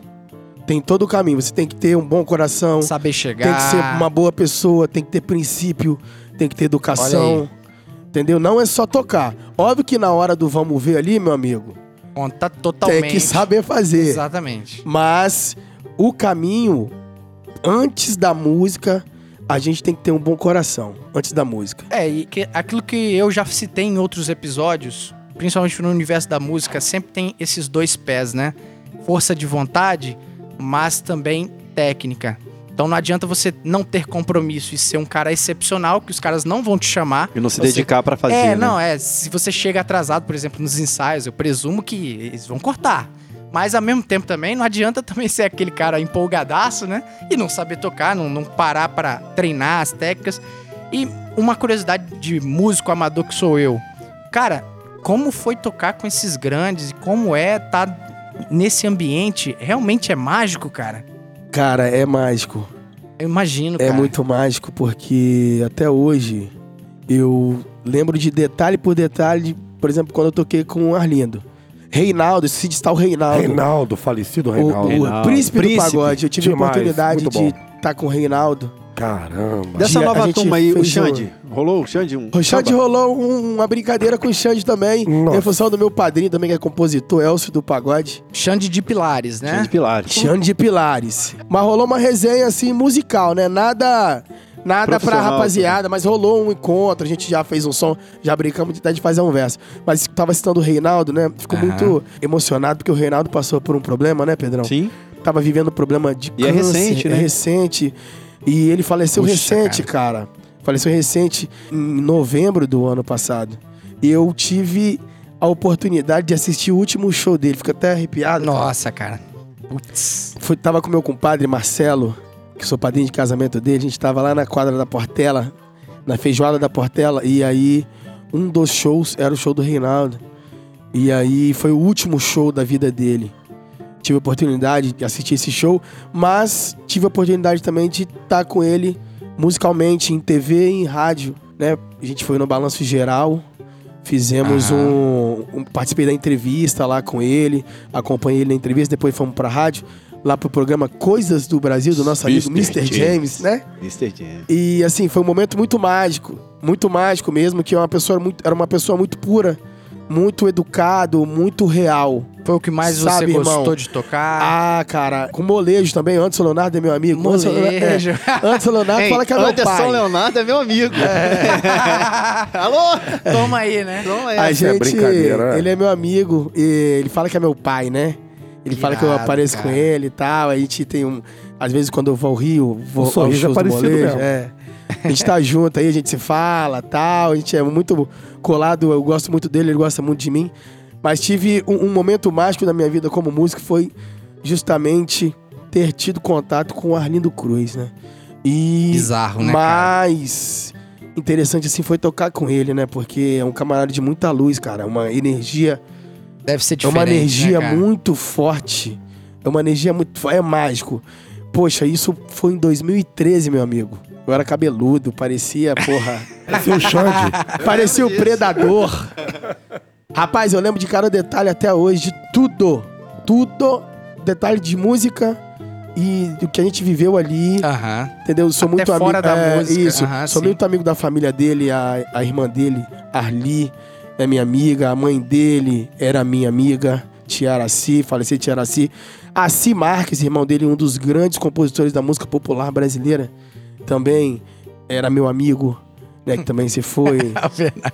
Speaker 1: Tem todo o caminho. Você tem que ter um bom coração,
Speaker 2: Saber chegar.
Speaker 1: tem que ser uma boa pessoa, tem que ter princípio, tem que ter educação. Entendeu? Não é só tocar. Óbvio que na hora do vamos ver ali, meu amigo,
Speaker 2: Conta totalmente.
Speaker 1: tem que saber fazer.
Speaker 2: Exatamente.
Speaker 1: Mas o caminho, antes da música, a gente tem que ter um bom coração. Antes da música.
Speaker 2: É, e que- aquilo que eu já citei em outros episódios, principalmente no universo da música, sempre tem esses dois pés, né? Força de vontade, mas também técnica. Então não adianta você não ter compromisso e ser um cara excepcional, que os caras não vão te chamar.
Speaker 4: E não se
Speaker 2: Você-
Speaker 4: dedicar pra fazer,
Speaker 2: é,
Speaker 4: né?
Speaker 2: não, é. Se você chega atrasado, por exemplo, nos ensaios, eu presumo que eles vão cortar. Mas ao mesmo tempo também, não adianta (laughs) também ser aquele cara empolgadaço, né? E não saber tocar, não, não parar pra treinar as técnicas. E uma curiosidade de músico amador que sou eu. Cara, como foi tocar com esses grandes e como é estar nesse ambiente? Realmente é mágico, cara?
Speaker 1: Cara, é mágico.
Speaker 2: Eu imagino,
Speaker 1: É
Speaker 2: cara.
Speaker 1: muito mágico porque até hoje eu lembro de detalhe por detalhe, por exemplo, quando eu toquei com o Arlindo. Reinaldo, se está o Reinaldo.
Speaker 3: Reinaldo, falecido
Speaker 1: O,
Speaker 3: Reinaldo.
Speaker 1: o
Speaker 4: Reinaldo.
Speaker 1: príncipe, do
Speaker 4: Príncipe.
Speaker 1: pagode. Eu tive
Speaker 3: Demais,
Speaker 1: a oportunidade de estar com o Reinaldo.
Speaker 3: Caramba.
Speaker 4: Dessa nova turma aí, o Xande. Rolou o Xande? Um
Speaker 1: O Xande rolou um- uma brincadeira com o Xande também.
Speaker 3: Nossa.
Speaker 1: Em função do meu padrinho também, que é compositor, Elcio do Pagode.
Speaker 2: Xande de Pilares, né?
Speaker 4: Xande Pilares.
Speaker 1: Xande de Pilares. Mas rolou uma resenha assim musical, né? Nada. Nada pra rapaziada, mas rolou um encontro, a gente já fez um som, já brincamos de de fazer um verso. Mas tava citando o Reinaldo, né? Ficou
Speaker 2: Aham.
Speaker 1: muito emocionado, porque o Reinaldo passou por um problema, né, Pedrão?
Speaker 4: Sim.
Speaker 1: Tava vivendo um problema de
Speaker 4: E é
Speaker 1: câncer.
Speaker 4: recente, né?
Speaker 1: É recente. E ele faleceu
Speaker 2: Puxa,
Speaker 1: recente, cara. Faleceu recente em novembro do ano passado. E eu tive a oportunidade de assistir o último show dele. Fico até arrepiado. cara.
Speaker 2: Nossa, cara. Putz.
Speaker 1: Fui, tava com meu compadre Marcelo, que sou padrinho de casamento dele. A gente tava lá na quadra da Portela, na feijoada da Portela. E aí, um dos shows era o show do Reinaldo. E aí, foi o último show da vida dele. Tive a oportunidade de assistir esse show, mas tive a oportunidade também de estar com ele musicalmente, em TV e em rádio, né? A gente foi no Balanço Geral, fizemos
Speaker 2: Aham.
Speaker 1: um, um- Participei da entrevista lá com ele, acompanhei ele na entrevista, depois fomos pra rádio, lá pro programa Coisas do Brasil, do nosso amigo
Speaker 4: Mr.
Speaker 1: Mr. James, né?
Speaker 4: Mr. James.
Speaker 1: E assim, foi um momento muito mágico, muito mágico mesmo, que é uma pessoa muito, era uma pessoa muito pura, muito educado, muito real.
Speaker 2: Foi o que mais
Speaker 1: Sabe,
Speaker 2: você
Speaker 1: irmão?
Speaker 2: gostou de tocar?
Speaker 1: Ah, cara, com molejo também, Anderson Leonardo é meu amigo. Anderson (laughs) Leonardo-
Speaker 2: Molejo.
Speaker 1: É, Anderson Leonardo fala que é meu
Speaker 4: Anderson
Speaker 1: pai.
Speaker 4: Leonardo é meu amigo. (laughs) Alô?
Speaker 2: Toma aí, né?
Speaker 4: Não é.
Speaker 1: A
Speaker 3: Essa é
Speaker 1: gente,
Speaker 3: brincadeira, né?
Speaker 1: ele é meu amigo e ele fala que é meu pai, né? Ele fala que eu apareço
Speaker 2: cara.
Speaker 1: com ele e tal. A gente tem um. Às vezes, quando eu vou ao Rio, vou
Speaker 3: O sorriso
Speaker 1: aos shows do molejo, é. A gente tá junto aí, a gente se fala tal. A gente é muito colado, eu gosto muito dele, ele gosta muito de mim. Mas tive um, um momento mágico da minha vida como músico foi justamente ter tido contato com o Arlindo Cruz, né? E
Speaker 2: Bizarro, né, cara?
Speaker 1: mais interessante assim foi tocar com ele, né? Porque é um camarada de muita luz, cara, uma energia,
Speaker 2: Deve ser
Speaker 1: é
Speaker 2: diferente,
Speaker 1: uma energia
Speaker 2: né,
Speaker 1: muito forte. É uma energia muito, é mágico. Poxa, isso foi em 2013, meu amigo. Eu era cabeludo, parecia, porra, (laughs)
Speaker 3: Seu Xande. (laughs)
Speaker 1: parecia o predador. Rapaz, eu lembro de cada detalhe até hoje, de tudo. Tudo, detalhe de música e do que a gente viveu ali.
Speaker 2: Aham.
Speaker 1: Entendeu? Eu sou
Speaker 2: Até
Speaker 1: muito amigo.
Speaker 2: da
Speaker 1: é,
Speaker 2: música.
Speaker 1: Isso.
Speaker 2: Aham,
Speaker 1: sou
Speaker 2: sim.
Speaker 1: muito amigo da família dele, a, a irmã dele, Arli, é minha amiga, a mãe dele era minha amiga, Tia Araci, faleceu Tia Araci. Assi Marques, irmão dele, um dos grandes compositores da música popular brasileira, também era meu amigo, né? Que também se foi. (laughs)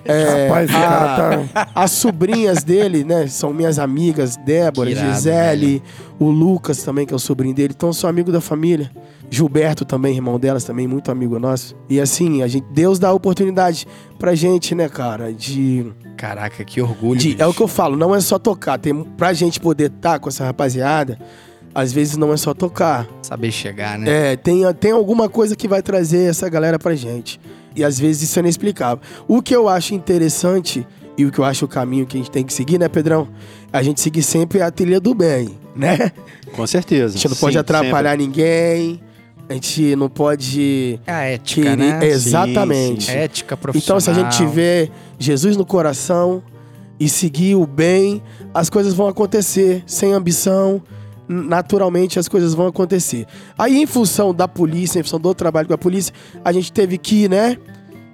Speaker 1: É,
Speaker 3: Rapaz, o
Speaker 1: a-
Speaker 3: cara tá.
Speaker 1: as sobrinhas dele, né, são minhas amigas, Débora,
Speaker 2: irado,
Speaker 1: Gisele, o Lucas também, que é o sobrinho dele. Então, sou amigo da família. Gilberto também, irmão delas, também, muito amigo nosso. E assim, a gente, Deus dá a oportunidade pra gente, né, cara, de...
Speaker 2: Caraca, que orgulho.
Speaker 1: de- é o que eu falo, não é só tocar. Tem, pra gente poder estar com essa rapaziada, às vezes não é só tocar.
Speaker 2: Saber chegar, né?
Speaker 1: É, tem, tem alguma coisa que vai trazer essa galera pra gente. E às vezes isso é inexplicável. O que eu acho interessante e o que eu acho o caminho que a gente tem que seguir, né, Pedrão? A gente seguir sempre a trilha do bem, né?
Speaker 4: Com certeza.
Speaker 1: A gente não pode
Speaker 4: Sim,
Speaker 1: atrapalhar ninguém. A gente não pode
Speaker 2: É a ética,
Speaker 1: querer.
Speaker 2: né?
Speaker 1: Exatamente.
Speaker 4: sim,
Speaker 2: Ética profissional.
Speaker 1: Então, se a gente tiver Jesus no coração e seguir o bem, as coisas vão acontecer. Sem ambição, naturalmente as coisas vão acontecer. Aí, em função da polícia, em função do trabalho com a polícia, a gente teve que, né,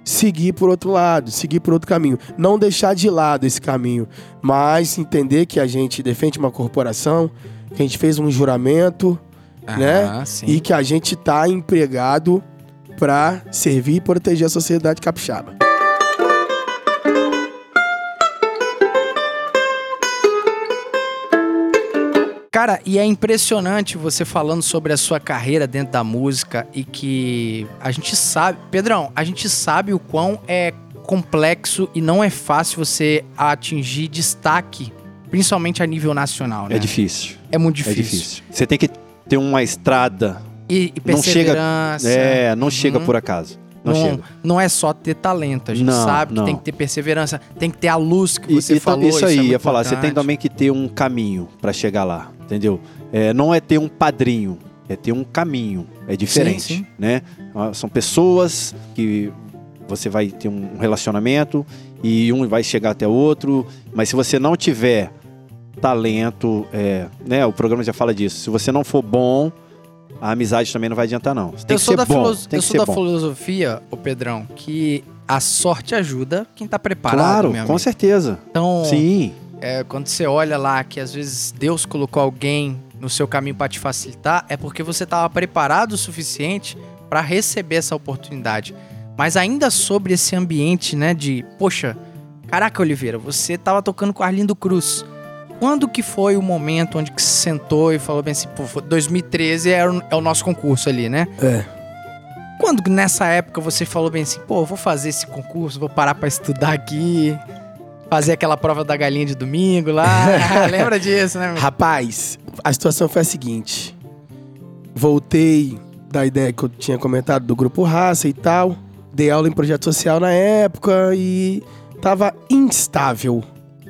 Speaker 1: seguir por outro lado, seguir por outro caminho. Não deixar de lado esse caminho, mas entender que a gente defende uma corporação, que a gente fez um juramento, né?
Speaker 2: Ah, sim.
Speaker 1: E que a gente tá empregado pra servir e proteger a sociedade capixaba.
Speaker 2: Cara, e é impressionante você falando sobre a sua carreira dentro da música e que a gente sabe, Pedrão, a gente sabe o quão é complexo e não é fácil você atingir destaque, principalmente a nível nacional, né?
Speaker 4: É difícil.
Speaker 2: É muito
Speaker 4: É
Speaker 2: difícil.
Speaker 4: difícil. Você tem que ter uma estrada.
Speaker 2: E, e
Speaker 4: Não chega-. É, não chega
Speaker 2: Uhum.
Speaker 4: por acaso. Não,
Speaker 2: Não, não é só ter talento, a gente
Speaker 4: Não,
Speaker 2: sabe que tem que ter perseverança, tem que ter a luz que você
Speaker 4: e
Speaker 2: falou.
Speaker 4: isso aí,
Speaker 2: é
Speaker 4: ia falar. Você tem
Speaker 2: importante.
Speaker 4: também que ter um caminho pra chegar lá, entendeu? É, não é ter um padrinho, é ter um caminho. É diferente,
Speaker 2: Sim, sim.
Speaker 4: né? Ah, São pessoas que você vai ter um relacionamento e um vai chegar até o outro, mas se você não tiver talento, é, né? O programa já fala disso. Se você não for bom, a amizade também não vai adiantar não. Você tem
Speaker 2: eu
Speaker 4: que
Speaker 2: sou
Speaker 4: ser
Speaker 2: da,
Speaker 4: bom.
Speaker 2: filoso-
Speaker 4: Tem
Speaker 2: eu
Speaker 4: que
Speaker 2: sou da
Speaker 4: bom.
Speaker 2: filosofia, o Pedrão, que a sorte ajuda quem tá preparado,
Speaker 4: Claro, com
Speaker 2: amigo.
Speaker 4: certeza.
Speaker 2: Então,
Speaker 4: Sim.
Speaker 2: é, quando você olha lá que às vezes Deus colocou alguém no seu caminho pra te facilitar, é porque você tava preparado o suficiente pra receber essa oportunidade. Mas ainda sobre esse ambiente, né, de, poxa, caraca, Oliveira, você tava tocando com Arlindo Cruz. Quando que foi o momento onde que se sentou e falou bem assim, pô, foi 2013 é o, é o nosso concurso ali, né?
Speaker 1: É.
Speaker 2: Quando nessa época você falou bem assim, pô, vou fazer esse concurso, vou parar pra estudar aqui, fazer aquela prova da galinha de domingo lá. (laughs) (laughs) Lembra disso, né? meu?
Speaker 1: Rapaz, a situação foi a seguinte. Voltei da ideia que eu tinha comentado do grupo Raça e tal. Dei aula em projeto social na época e tava instável.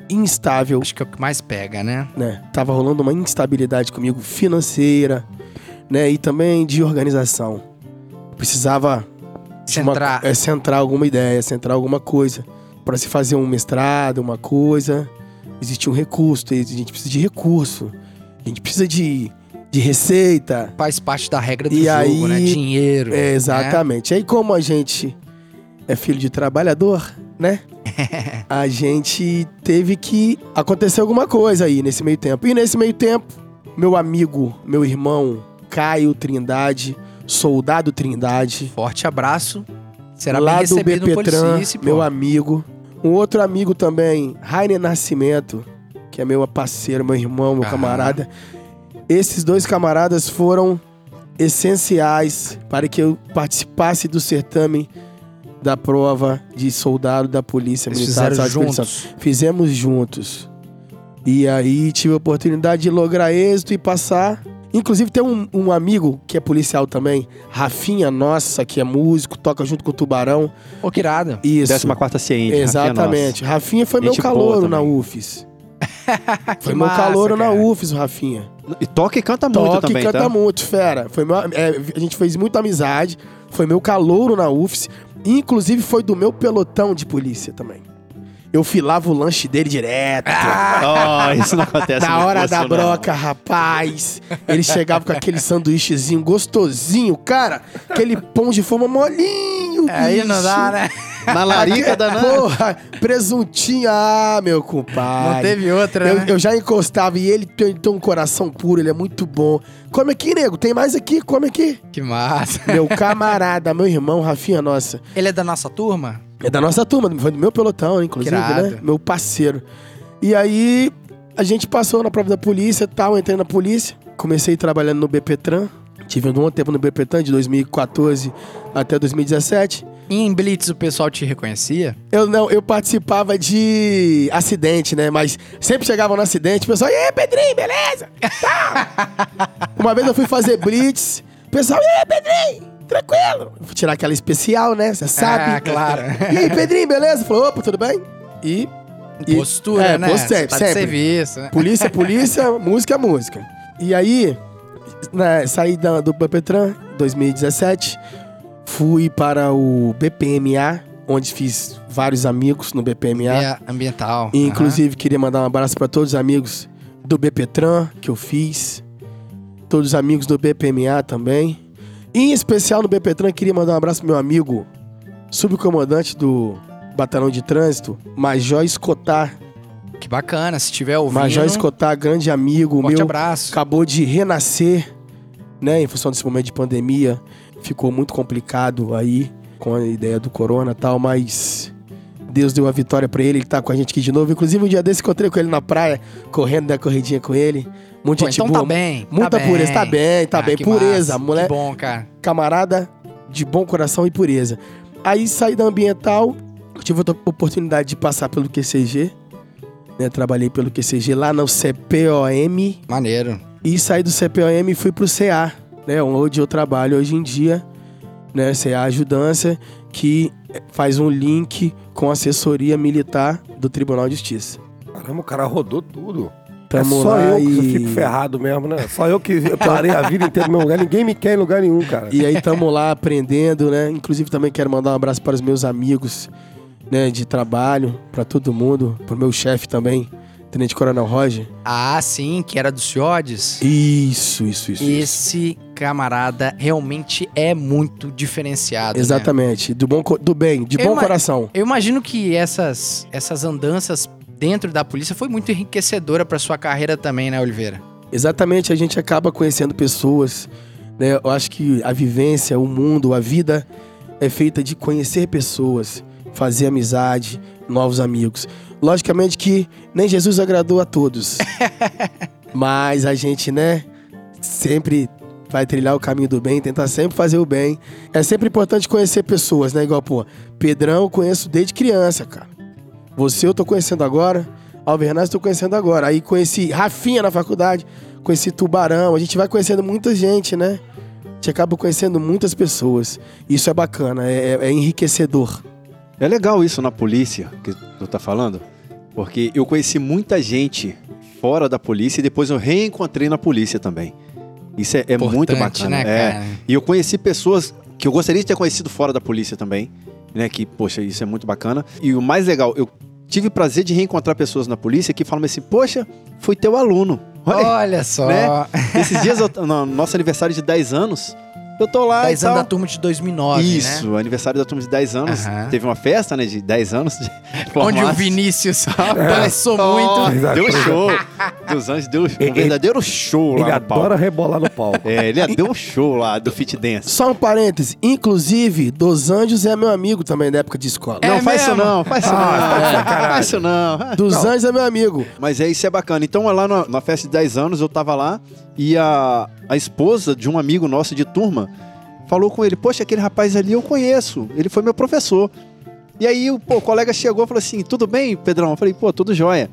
Speaker 1: Instável,
Speaker 2: Acho que é o que mais pega, né?
Speaker 1: né? Tava rolando uma instabilidade comigo financeira, né? E também de organização. Precisava de uma-
Speaker 2: Centrar.
Speaker 1: é, centrar alguma ideia, centrar alguma coisa. Pra se fazer um mestrado, uma coisa, existe um recurso, a gente precisa de recurso. A gente precisa de, de receita.
Speaker 2: Faz parte da regra do
Speaker 1: E
Speaker 2: jogo,
Speaker 1: aí-
Speaker 2: né? Dinheiro.
Speaker 1: É,
Speaker 2: né?
Speaker 1: exatamente. Aí como a gente é filho de trabalhador, né? (laughs) a gente teve que acontecer alguma coisa aí nesse meio tempo. E nesse meio tempo, meu amigo, meu irmão, Caio Trindade, soldado Trindade,
Speaker 2: Forte abraço. Será
Speaker 1: lá
Speaker 2: bem
Speaker 1: do
Speaker 2: pô.
Speaker 1: meu amigo. Um outro amigo também, Rainer Nascimento, que é meu parceiro, meu irmão, meu
Speaker 2: Aham.
Speaker 1: camarada. Esses dois camaradas foram essenciais para que eu participasse do certame da prova de soldado da Polícia
Speaker 2: Eles
Speaker 1: Militar do
Speaker 2: juntos.
Speaker 1: Fizemos juntos. E aí tive a oportunidade de lograr êxito e passar. Inclusive tem um, um amigo que é policial também, Rafinha Nossa, que é músico, toca junto com o Tubarão.
Speaker 2: Pô, que irado.
Speaker 1: Isso.
Speaker 4: 14 ciente.
Speaker 1: Exatamente. Rafinha foi
Speaker 4: Gente
Speaker 1: meu calouro na. UFES. (laughs) foi meu
Speaker 2: massa,
Speaker 1: calouro na. UFES, o Rafinha.
Speaker 4: E toca e canta muito
Speaker 1: Toca
Speaker 4: também,
Speaker 1: e canta
Speaker 4: tá?
Speaker 1: muito, fera. Foi meu- é, a gente fez muita amizade. Foi meu calouro na UFES. Inclusive foi do meu pelotão de polícia também. Eu filava o lanche dele direto.
Speaker 4: Oh, isso não acontece
Speaker 1: Na hora da
Speaker 4: você, não.
Speaker 1: broca, rapaz. Ele chegava com aquele sanduíchezinho gostosinho, cara. Aquele pão de forma molinho.
Speaker 2: Aí não dá, né?
Speaker 4: Na larica da
Speaker 1: Porra, presuntinho. Ah, meu compadre.
Speaker 2: Não teve outra,
Speaker 1: Eu,
Speaker 2: né?
Speaker 1: eu já encostava e ele tem, tem um coração puro, ele é muito bom. Come aqui, nego. Tem mais aqui, come aqui.
Speaker 2: Que massa.
Speaker 1: Meu camarada, meu irmão, Rafinha, nossa.
Speaker 2: Ele é da nossa turma?
Speaker 1: É da nossa turma, foi do meu pelotão, inclusive,
Speaker 2: Que irado.
Speaker 1: né? Meu parceiro. E aí, a gente passou na prova da polícia e tal, entrei na polícia. Comecei trabalhando no BPTran. Tive um bom tempo no BPTran, de 2014 até 2017.
Speaker 2: E em Blitz o pessoal te reconhecia?
Speaker 1: Eu não, eu participava de acidente, né? Mas sempre chegava no acidente, o pessoal, e aí, Pedrinho, beleza? (laughs) Uma vez eu fui fazer blitz, o pessoal, e aí, Pedrinho? Tranquilo. Fui tirar aquela especial, né? Você sabe.
Speaker 2: Ah, claro.
Speaker 1: E aí, Pedrinho, beleza? Falou, opa, tudo bem? E. e-
Speaker 2: Postura,
Speaker 1: é,
Speaker 2: né?
Speaker 1: posto- sempre,
Speaker 2: Tá
Speaker 1: sempre.
Speaker 2: serviço, né?
Speaker 1: Polícia, polícia, (laughs) música, música. E aí, né, saí da- do Bepetran, 2017, fui para o BPMA, onde fiz vários amigos no BPMA.
Speaker 2: É ambiental.
Speaker 1: E, inclusive, queria mandar um abraço para todos os amigos do BPTran que eu fiz. Todos os amigos do BPMA também. Em especial no BPTran, queria mandar um abraço pro meu amigo, subcomandante do Batalhão de Trânsito, Major Escotar.
Speaker 2: Que bacana, se tiver ouvindo.
Speaker 1: Major Escotar, grande amigo
Speaker 2: Forte
Speaker 1: meu.
Speaker 2: abraço.
Speaker 1: Acabou de renascer, né? Em função desse momento de pandemia. Ficou muito complicado aí com a ideia do corona e tal, mas Deus deu a vitória pra ele, ele tá com a gente aqui de novo. Inclusive, um dia desse encontrei com ele na praia, correndo da corridinha com ele. Muito
Speaker 2: Pô,
Speaker 1: gente
Speaker 2: então
Speaker 1: boa.
Speaker 2: tá bem.
Speaker 1: Muita
Speaker 2: tá
Speaker 1: pureza, tá bem, tá
Speaker 2: Ah,
Speaker 1: bem.
Speaker 2: que
Speaker 1: Pureza,
Speaker 2: massa,
Speaker 1: mulher,
Speaker 2: Que bom, cara.
Speaker 1: camarada de bom coração e pureza. Aí saí da ambiental, tive a oportunidade de passar pelo QCG, né? Trabalhei pelo QCG lá no CPOM,
Speaker 2: Maneiro.
Speaker 1: e saí do CPOM e fui pro CA, né? Onde eu trabalho hoje em dia, né? CA Ajudância, que faz um link com a assessoria militar do Tribunal de Justiça.
Speaker 3: Caramba, o cara rodou tudo.
Speaker 1: Tamo
Speaker 3: é só eu que
Speaker 1: e...
Speaker 3: fico ferrado mesmo, né? Só eu que eu parei a vida inteira no meu lugar. Ninguém me quer em lugar nenhum, cara.
Speaker 1: E aí tamo lá aprendendo, né? Inclusive também quero mandar um abraço para os meus amigos, né, de trabalho, para todo mundo, pro meu chefe também, Tenente Coronel Roger.
Speaker 2: Ah, sim, que era do Ciodes.
Speaker 1: Isso, isso, isso. isso.
Speaker 2: Esse camarada realmente é muito diferenciado. né?
Speaker 1: Exatamente, do bom do bem, de
Speaker 2: Eu
Speaker 1: bom coração.
Speaker 2: Eu imagino que essas, essas andanças dentro da polícia foi muito enriquecedora pra sua carreira também, né, Oliveira?
Speaker 1: Exatamente, a gente acaba conhecendo pessoas, né? Eu acho que a vivência, o mundo, a vida é feita de conhecer pessoas, fazer amizade, novos amigos. Logicamente que nem Jesus agradou a todos. (laughs) mas a gente, né, sempre vai trilhar o caminho do bem, tentar sempre fazer o bem. É sempre importante conhecer pessoas, né? Igual, pô, Pedrão eu conheço desde criança, cara. Você eu tô conhecendo agora, Alvernaz eu tô conhecendo agora. Aí conheci Rafinha na faculdade, conheci Tubarão, a gente vai conhecendo muita gente, né? A gente acaba conhecendo muitas pessoas. Isso é bacana, é, é enriquecedor.
Speaker 4: É legal isso na polícia que tu tá falando, porque eu conheci muita gente fora da polícia e depois eu reencontrei na polícia também. Isso é, é muito
Speaker 2: Importante,
Speaker 4: bacana.
Speaker 2: né,
Speaker 4: é. E eu conheci pessoas que eu gostaria de ter conhecido fora da polícia também, né? Que, poxa, isso é muito bacana. E o mais legal, eu tive o prazer de reencontrar pessoas na polícia que falam assim, poxa, fui teu aluno. Olha,
Speaker 2: Olha só.
Speaker 4: né? Esses dias, eu, no nosso aniversário de 10 anos, eu tô lá
Speaker 2: 10
Speaker 4: e tal.
Speaker 2: anos da turma de 2009,
Speaker 4: Isso,
Speaker 2: né?
Speaker 4: aniversário da turma de 10 anos. Teve uma festa, né, de 10 anos. De (laughs)
Speaker 2: Onde o. Vinícius (laughs)
Speaker 4: Oh,
Speaker 2: muito.
Speaker 4: deu show. Dos Anjos deu um
Speaker 3: Ele-
Speaker 4: verdadeiro show lá
Speaker 3: Ele
Speaker 4: no palco.
Speaker 3: adora rebolar no palco.
Speaker 4: É, ele deu um show lá do Fit Dance.
Speaker 1: Só um parêntese, inclusive, Dos Anjos é meu amigo também da época de escola.
Speaker 2: É
Speaker 4: não, faz isso
Speaker 2: mesmo?
Speaker 4: não, faz isso
Speaker 3: Ah,
Speaker 4: não. É, faz isso não.
Speaker 1: Dos Anjos é meu amigo.
Speaker 4: Mas é isso é bacana. Então, lá na, na festa de 10 anos, eu tava lá e a, a esposa de um amigo nosso de turma falou com ele: Poxa, aquele rapaz ali eu conheço, ele foi meu professor. E aí o pô, o colega chegou e falou assim: Tudo bem, Pedrão? Eu falei: Pô, tudo jóia.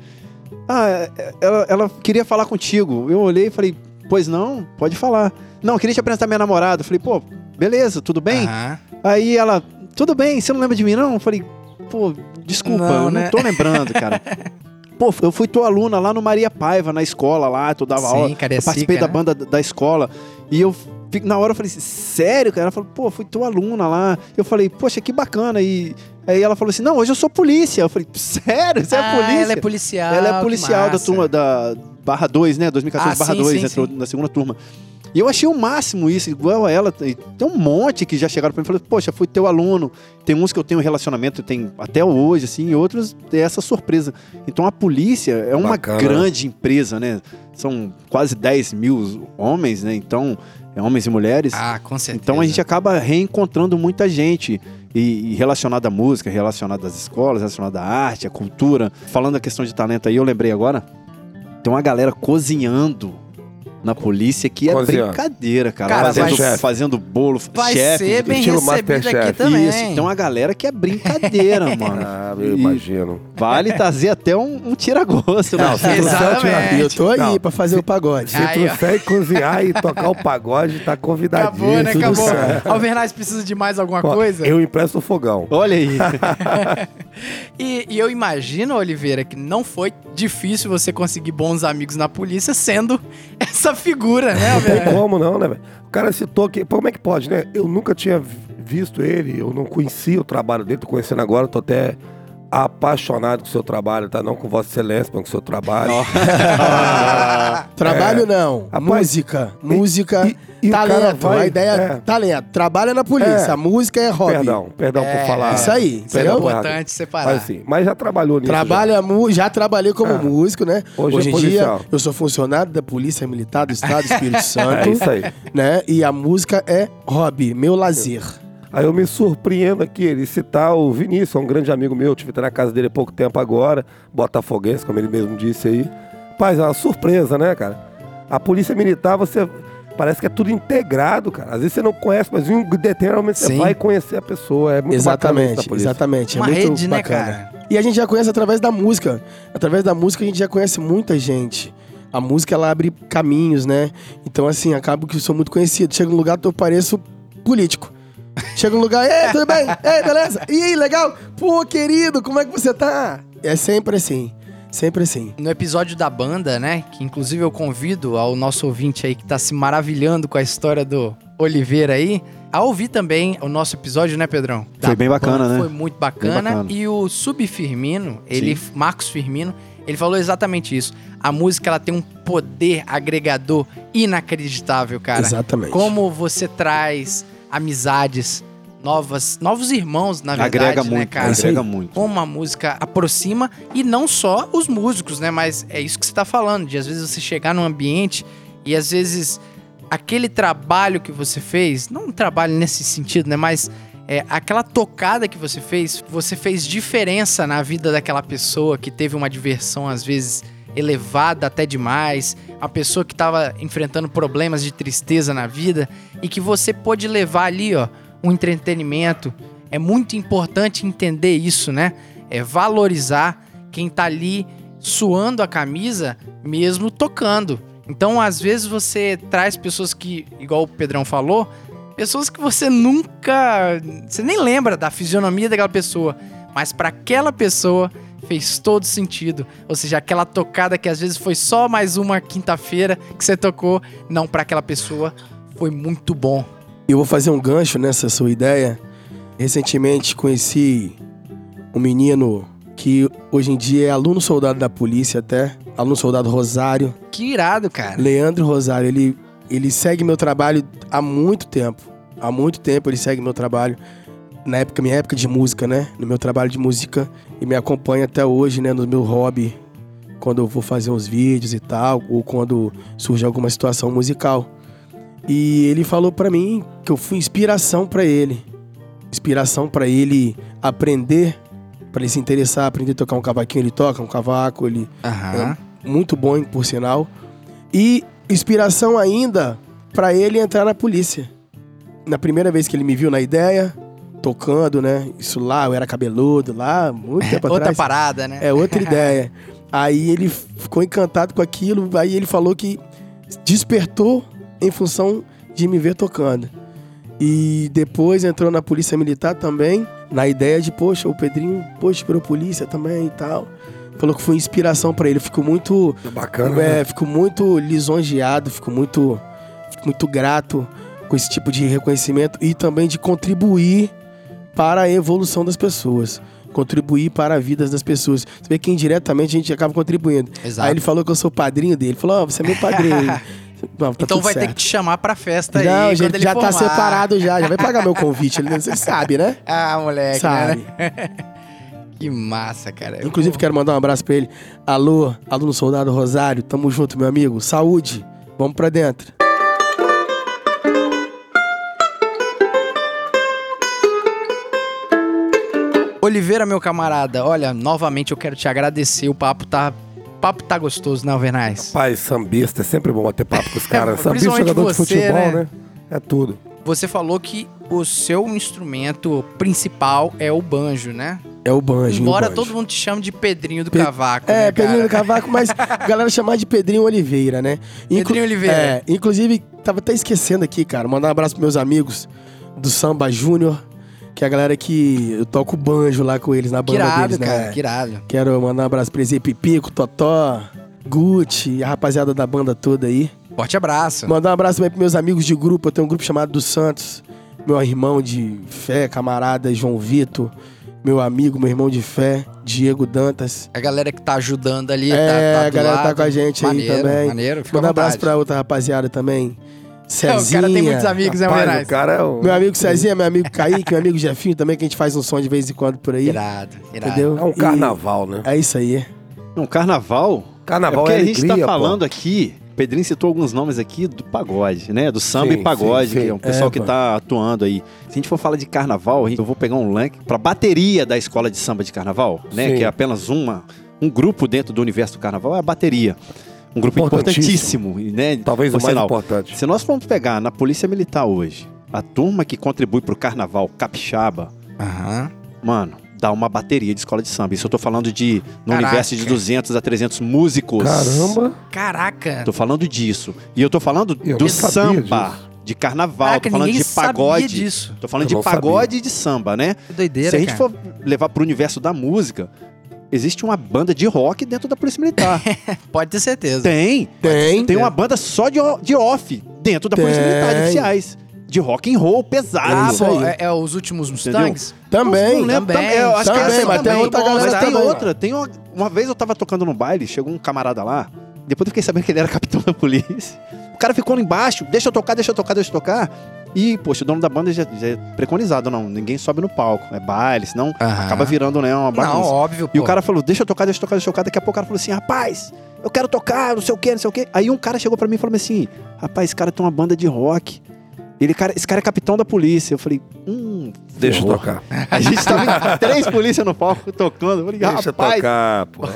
Speaker 4: Ah, é- ela, ela queria falar contigo. Eu olhei e falei: Pois não, pode falar. Não, queria te apresentar minha namorada. Eu falei: Pô, beleza, tudo bem?
Speaker 2: Aham.
Speaker 4: Aí ela, tudo bem, você não lembra de mim, não? Eu falei, pô, desculpa,
Speaker 2: Não,
Speaker 4: eu
Speaker 2: né?
Speaker 4: não tô lembrando, cara. (laughs) Pô, eu fui tua aluna lá no Maria Paiva, na escola lá, tu dava
Speaker 2: Sim,
Speaker 4: aula. Eu participei da
Speaker 2: né?
Speaker 4: banda da da escola. E eu, na hora eu falei assim, sério, cara? Ela falou, pô, fui tua aluna lá. Eu falei, poxa, que bacana. E aí ela falou assim, não, hoje eu sou polícia. Eu falei, sério? Você
Speaker 2: Ah,
Speaker 4: é polícia?
Speaker 2: Ela é policial.
Speaker 4: Ela é policial da turma da barra 2, né? 2014
Speaker 2: Ah,
Speaker 4: barra
Speaker 2: sim,
Speaker 4: 2,
Speaker 2: sim,
Speaker 4: entrou
Speaker 2: sim.
Speaker 4: na segunda turma. E eu achei o máximo isso, igual a ela. Tem um monte que já chegaram pra mim e falaram, poxa, fui teu aluno. Tem uns que eu tenho relacionamento, tem até hoje, assim, e outros é essa surpresa. Então a polícia é uma
Speaker 3: Bacana.
Speaker 4: grande empresa, né? São quase 10 mil homens, né? Então, é homens e mulheres.
Speaker 2: Ah, com certeza.
Speaker 4: Então a gente acaba reencontrando muita gente e, e relacionada à música, relacionada às escolas, relacionada à arte, à cultura. Falando da questão de talento aí, eu lembrei agora, tem uma galera cozinhando na polícia que é
Speaker 3: 11 anos.
Speaker 4: brincadeira, cara.
Speaker 2: Cara,
Speaker 4: fazendo,
Speaker 3: vai-
Speaker 4: fazendo bolo,
Speaker 2: Vai
Speaker 4: chefe.
Speaker 2: ser bem
Speaker 3: estilo
Speaker 2: recebido aqui também.
Speaker 4: Isso, tem uma galera que é brincadeira, (laughs) mano.
Speaker 3: Ah, eu
Speaker 4: E
Speaker 3: imagino.
Speaker 4: Vale trazer até um, um tira-gosto, né?
Speaker 3: Não, se
Speaker 2: Exatamente.
Speaker 1: E eu tô aí
Speaker 3: Não.
Speaker 1: pra fazer o pagode.
Speaker 3: Se trouxer e cozinhar e tocar o pagode, tá convidadinho.
Speaker 2: Acabou, né?
Speaker 3: tudo
Speaker 2: Acabou.
Speaker 3: certo.
Speaker 2: Alvernaz precisa de mais alguma
Speaker 3: Ó,
Speaker 2: coisa?
Speaker 3: Eu empresto o fogão.
Speaker 4: Olha aí. (laughs)
Speaker 2: E, e eu imagino, Oliveira, que não foi difícil você conseguir bons amigos na polícia sendo essa figura, né,
Speaker 3: Não tem como não, né, velho? O cara citou que. Pô, como é que pode, né? Eu nunca tinha vi- visto ele, eu não conhecia o trabalho dele, tô conhecendo agora, tô até apaixonado com o seu trabalho, tá? Não com Vossa Excelência, mas com o seu trabalho. (laughs)
Speaker 1: Trabalho não.
Speaker 3: Rapaz,
Speaker 1: música. música.
Speaker 3: e- e
Speaker 1: talento.
Speaker 3: vai-
Speaker 1: a ideia é
Speaker 3: é.
Speaker 1: talento. Trabalha na polícia.
Speaker 3: É.
Speaker 1: A música é hobby.
Speaker 3: Perdão, perdão por falar.
Speaker 1: isso aí,
Speaker 3: por errar.
Speaker 2: Importante separar.
Speaker 3: Mas assim, mas já trabalhou nisso.
Speaker 1: Trabalha mu já trabalhei como
Speaker 3: Ah.
Speaker 1: músico, né?
Speaker 3: Hoje
Speaker 1: Hoje,
Speaker 3: é
Speaker 1: em dia
Speaker 3: policial.
Speaker 1: eu sou funcionário da Polícia Militar do Estado do Espírito
Speaker 3: já. (laughs)
Speaker 1: Santo,
Speaker 3: É isso aí.
Speaker 1: né? E a música é hobby, meu lazer.
Speaker 3: Aí eu me surpreendo aqui, ele citar o Vinícius, é um grande amigo meu, eu tive na casa dele há pouco tempo agora, botafoguense, como ele mesmo disse aí. Paz, é uma surpresa, né, cara? A polícia militar, você parece que é tudo integrado, cara. Às vezes você não conhece, mas em um determinado momento você
Speaker 2: Sim.
Speaker 3: vai conhecer a pessoa. É muito
Speaker 1: Exatamente,
Speaker 3: polícia.
Speaker 1: exatamente.
Speaker 2: Uma
Speaker 1: é muito
Speaker 2: rede, né,
Speaker 1: bacana.
Speaker 2: cara?
Speaker 1: E a gente já conhece através da música. Através da música a gente já conhece muita gente. A música ela abre caminhos, né? Então assim, acabo que eu sou muito conhecido. Chega num lugar eu pareço político. Chega num lugar, ei, tudo bem? Ei, beleza? E aí, legal? Pô, querido, como é que você tá? É sempre assim. Sempre assim.
Speaker 2: No episódio da banda, né? Que inclusive eu convido ao nosso ouvinte aí que tá se maravilhando com a história do Oliveira aí, a ouvir também o nosso episódio, né, Pedrão?
Speaker 4: Foi
Speaker 2: Da
Speaker 4: bem bacana,
Speaker 2: banda.
Speaker 4: né?
Speaker 2: Foi muito bacana.
Speaker 4: Bacana.
Speaker 2: E o Sub Firmino, ele, Marcos Firmino, ele falou exatamente isso. A música ela tem um poder agregador inacreditável, cara.
Speaker 1: Exatamente.
Speaker 2: Como você traz amizades, novas, novos irmãos, na verdade,
Speaker 4: agrega
Speaker 2: né,
Speaker 4: muito,
Speaker 2: cara?
Speaker 4: agrega muito.
Speaker 2: como a música aproxima e não só os músicos, né? Mas é isso que você tá falando, de às vezes você chegar num ambiente e às vezes aquele trabalho que você fez, não um trabalho nesse sentido, né? Mas é, aquela tocada que você fez, você fez diferença na vida daquela pessoa que teve uma diversão às vezes elevada até demais, a pessoa que estava enfrentando problemas de tristeza na vida e que você pôde levar ali, ó, um entretenimento. É muito importante entender isso, né? É valorizar quem tá ali suando a camisa, mesmo tocando. Então, às vezes você traz pessoas que, igual o Pedrão falou, pessoas que você nunca, você nem lembra da fisionomia daquela pessoa, mas para aquela pessoa fez todo sentido. Ou seja, aquela tocada que às vezes foi só mais uma quinta-feira que você tocou, não para aquela pessoa foi muito bom.
Speaker 1: Eu vou fazer um gancho nessa sua ideia. Recentemente conheci um menino que hoje em dia é aluno soldado da polícia até, aluno soldado Rosário,
Speaker 2: Que irado, cara.
Speaker 1: Leandro Rosário. Ele, ele segue meu trabalho há muito tempo. Há muito tempo ele segue meu trabalho. Na época, minha época de música, né? No meu trabalho de música. E me acompanha até hoje, né? No meu hobby. Quando eu vou fazer uns vídeos e tal. Ou quando surge alguma situação musical. E ele falou pra mim que eu fui inspiração pra ele. Inspiração pra ele aprender, pra ele se interessar, aprender a tocar um cavaquinho, ele toca um cavaco, ele
Speaker 2: Aham.
Speaker 1: muito bom, por sinal. E inspiração ainda pra ele entrar na polícia. Na primeira vez que ele me viu na ideia, tocando, né? Isso lá, eu era cabeludo lá, muito tempo
Speaker 2: Outra
Speaker 1: atrás.
Speaker 2: parada, né?
Speaker 1: É outra (laughs) ideia. Aí ele ficou encantado com aquilo, aí ele falou que despertou em função de me ver tocando. E depois entrou na polícia militar também, na ideia de, poxa, o Pedrinho, poxa, virou polícia também e tal. Falou que foi inspiração pra ele. Fico muito.
Speaker 3: Bacana,
Speaker 1: É,
Speaker 3: né?
Speaker 1: fico muito lisonjeado, fico muito, fico muito grato com esse tipo de reconhecimento e também de contribuir para a evolução das pessoas. Contribuir para a vida das pessoas. Você vê que indiretamente a gente acaba contribuindo.
Speaker 2: Exato.
Speaker 1: Aí ele falou que eu sou padrinho dele. Ele falou, ó, você é meu padrinho. (laughs) Não, tá
Speaker 2: então vai ter
Speaker 1: certo.
Speaker 2: que te chamar pra festa aí.
Speaker 1: Não,
Speaker 2: quando
Speaker 1: gente,
Speaker 2: ele
Speaker 1: já tá
Speaker 2: formar.
Speaker 1: separado já. Já vai pagar meu (laughs) convite. Ele você sabe, né?
Speaker 2: Ah, moleque,
Speaker 1: Sabe.
Speaker 2: né? (laughs) Que massa, cara. Eu
Speaker 1: Inclusive,
Speaker 2: vou-
Speaker 1: quero mandar um abraço pra ele. Alô, aluno soldado Rosário, tamo junto, meu amigo. Saúde. Vamos pra dentro.
Speaker 2: Oliveira, meu camarada, olha, novamente eu quero te agradecer. O papo tá papo tá gostoso, né, Alvernais?
Speaker 3: Pai, sambista, é sempre bom bater papo com os (laughs) caras. Sambista,
Speaker 2: principalmente
Speaker 3: jogador de
Speaker 2: você,
Speaker 3: futebol,
Speaker 2: né?
Speaker 3: né? É tudo.
Speaker 2: Você falou que o seu instrumento principal é o banjo, né?
Speaker 1: É o banjo.
Speaker 2: Embora
Speaker 1: banjo.
Speaker 2: todo mundo te chame de Pedrinho do
Speaker 1: Pe-
Speaker 2: Cavaco.
Speaker 1: É,
Speaker 2: né,
Speaker 1: Pedrinho do? Cavaco, mas (laughs) a galera chamar de Pedrinho Oliveira, né? Inclu-
Speaker 2: Pedrinho Oliveira.
Speaker 1: É, inclusive, tava até esquecendo aqui, cara. Mandar um abraço pros meus amigos do Samba Júnior, que é a galera que eu toco banjo lá com eles na banda
Speaker 2: irado,
Speaker 1: deles, né?
Speaker 2: cara, que irado.
Speaker 1: Quero mandar um abraço pra eles aí, Pipico, Totó, Gucci, a rapaziada da banda toda aí.
Speaker 2: Forte abraço.
Speaker 1: Mandar um abraço também pros meus amigos de grupo. Eu tenho um grupo chamado dos Santos. Meu irmão de fé, camarada João Vitor. Meu amigo, meu irmão de fé, Diego Dantas.
Speaker 2: A galera que tá ajudando ali,
Speaker 1: É,
Speaker 2: tá, tá
Speaker 1: a
Speaker 2: do
Speaker 1: galera tá
Speaker 2: lado.
Speaker 1: com a gente aí
Speaker 2: Maneiro,
Speaker 1: também.
Speaker 2: Maneiro, fica à
Speaker 1: Mandar um abraço pra outra rapaziada também. Cezinha.
Speaker 2: o cara tem muitos amigos, né,
Speaker 3: Rapaz, o cara é o...
Speaker 1: Meu amigo Cezinha, meu amigo Kaique, meu amigo Jefinho também, que a gente faz um som de vez em quando por aí.
Speaker 2: Irado, irado.
Speaker 1: Entendeu?
Speaker 3: É um
Speaker 1: E
Speaker 3: carnaval, né?
Speaker 1: É isso aí.
Speaker 4: Não, carnaval.
Speaker 3: Carnaval
Speaker 4: é porque
Speaker 3: é
Speaker 4: a gente
Speaker 3: alegria,
Speaker 4: tá
Speaker 3: pô.
Speaker 4: falando aqui. O Pedrinho citou alguns nomes aqui do pagode, né? Do samba
Speaker 3: Sim,
Speaker 4: e pagode,
Speaker 3: sim, sim.
Speaker 4: que é um pessoal
Speaker 1: É,
Speaker 4: que
Speaker 1: pô.
Speaker 4: tá atuando aí. Se a gente for falar de carnaval, eu vou pegar um link pra bateria da escola de samba de carnaval, né?
Speaker 3: Sim.
Speaker 4: Que é apenas uma, um grupo dentro do universo do carnaval, é a bateria. Um grupo
Speaker 3: Importantíssimo.
Speaker 4: importantíssimo, né?
Speaker 3: Talvez
Speaker 4: Por
Speaker 3: o mais
Speaker 4: sinal,
Speaker 3: importante.
Speaker 4: Se nós formos pegar na Polícia Militar hoje, a turma que contribui pro carnaval capixaba,
Speaker 2: Aham.
Speaker 4: mano, dá uma bateria de escola de samba. Isso eu tô falando de no
Speaker 2: Caraca.
Speaker 4: universo de 200 a 300 músicos.
Speaker 3: Caramba.
Speaker 2: Caraca.
Speaker 4: Tô falando disso. E eu tô falando
Speaker 3: Eu
Speaker 4: do samba,
Speaker 3: disso.
Speaker 4: de carnaval,
Speaker 2: Caraca,
Speaker 4: tô falando de pagode.
Speaker 2: sabia disso.
Speaker 4: Tô falando
Speaker 3: Eu
Speaker 4: de pagode e de samba, né?
Speaker 2: Que doideira,
Speaker 4: Se a gente
Speaker 2: cara.
Speaker 4: for levar pro universo da música, existe uma banda de rock dentro da Polícia Militar. (laughs)
Speaker 2: Pode ter certeza.
Speaker 4: tem.
Speaker 1: Tem.
Speaker 4: Tem uma banda só de, de off dentro da Polícia
Speaker 1: Tem.
Speaker 4: Militar, de oficiais. De rock and roll pesado.
Speaker 2: Ah,
Speaker 1: isso
Speaker 2: pô,
Speaker 1: aí.
Speaker 2: é, é os últimos Mustangs?
Speaker 1: Também.
Speaker 4: Não lembro,
Speaker 2: também,
Speaker 4: tam- eu acho que
Speaker 1: também,
Speaker 4: essa
Speaker 1: mas tem outra
Speaker 2: bom,
Speaker 1: galera
Speaker 4: Mas tem
Speaker 1: também.
Speaker 4: outra, tem uma, uma vez eu tava tocando num baile, chegou um camarada lá, depois eu fiquei sabendo que ele era (laughs) capitão da polícia. O cara ficou lá embaixo, deixa eu tocar, deixa eu tocar, deixa eu tocar. E, poxa, o dono da banda já, já é preconizado, não, ninguém sobe no palco, é baile, senão acaba virando, né, uma
Speaker 2: Não,
Speaker 4: bagunça.
Speaker 2: óbvio,
Speaker 4: E
Speaker 2: pô.
Speaker 4: o cara falou, deixa eu tocar, deixa eu tocar, deixa eu tocar. Daqui a pouco o cara falou assim, rapaz, eu quero tocar, não sei o que, não sei o que. Aí um cara chegou pra mim e falou assim, rapaz, esse cara tem uma banda de rock. Ele, cara, esse cara é capitão da polícia. Eu falei, hum,
Speaker 3: Deixa eu tocar.
Speaker 4: A gente tava em três polícias no palco tocando. Eu falei,
Speaker 3: Deixa eu
Speaker 4: rapaz.
Speaker 3: tocar, pô.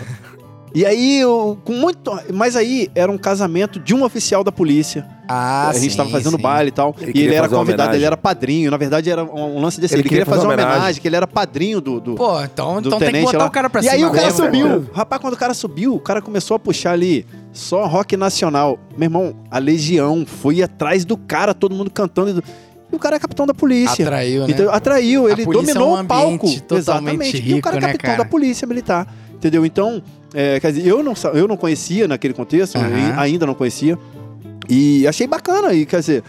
Speaker 4: E aí, eu, com muito. Mas aí era um casamento de um oficial da polícia.
Speaker 2: Ah,
Speaker 4: a gente
Speaker 2: sim,
Speaker 4: tava fazendo
Speaker 2: sim.
Speaker 4: baile e tal.
Speaker 3: Ele
Speaker 4: e ele era convidado, ele era padrinho. Na verdade, era um, lance desse. Ele,
Speaker 3: Ele
Speaker 4: queria
Speaker 3: queria
Speaker 4: fazer uma homenagem,
Speaker 3: homenagem.
Speaker 4: que ele era padrinho do. do
Speaker 2: Pô, então,
Speaker 4: do
Speaker 2: então tem que
Speaker 4: tenente
Speaker 2: botar
Speaker 4: lá.
Speaker 2: o cara pra
Speaker 4: e
Speaker 2: cima
Speaker 4: aí o cara
Speaker 2: mesmo,
Speaker 4: subiu.
Speaker 2: pô.
Speaker 4: Rapaz, quando o cara subiu, o cara começou a puxar ali só rock nacional. Meu irmão, a legião foi atrás do cara, todo mundo cantando. E o cara é capitão da polícia.
Speaker 2: Atraiu, né?
Speaker 4: Então, atraiu,
Speaker 2: A
Speaker 4: ele
Speaker 2: polícia
Speaker 4: dominou
Speaker 2: é um
Speaker 4: o palco.
Speaker 2: ambiente totalmente
Speaker 4: Exatamente. e o
Speaker 2: rico,
Speaker 4: cara é
Speaker 2: né,
Speaker 4: capitão
Speaker 2: cara?
Speaker 4: da polícia militar. Entendeu? Então, é, quer dizer, eu não, eu não conhecia naquele contexto, e ainda não conhecia. E achei bacana, e quer dizer,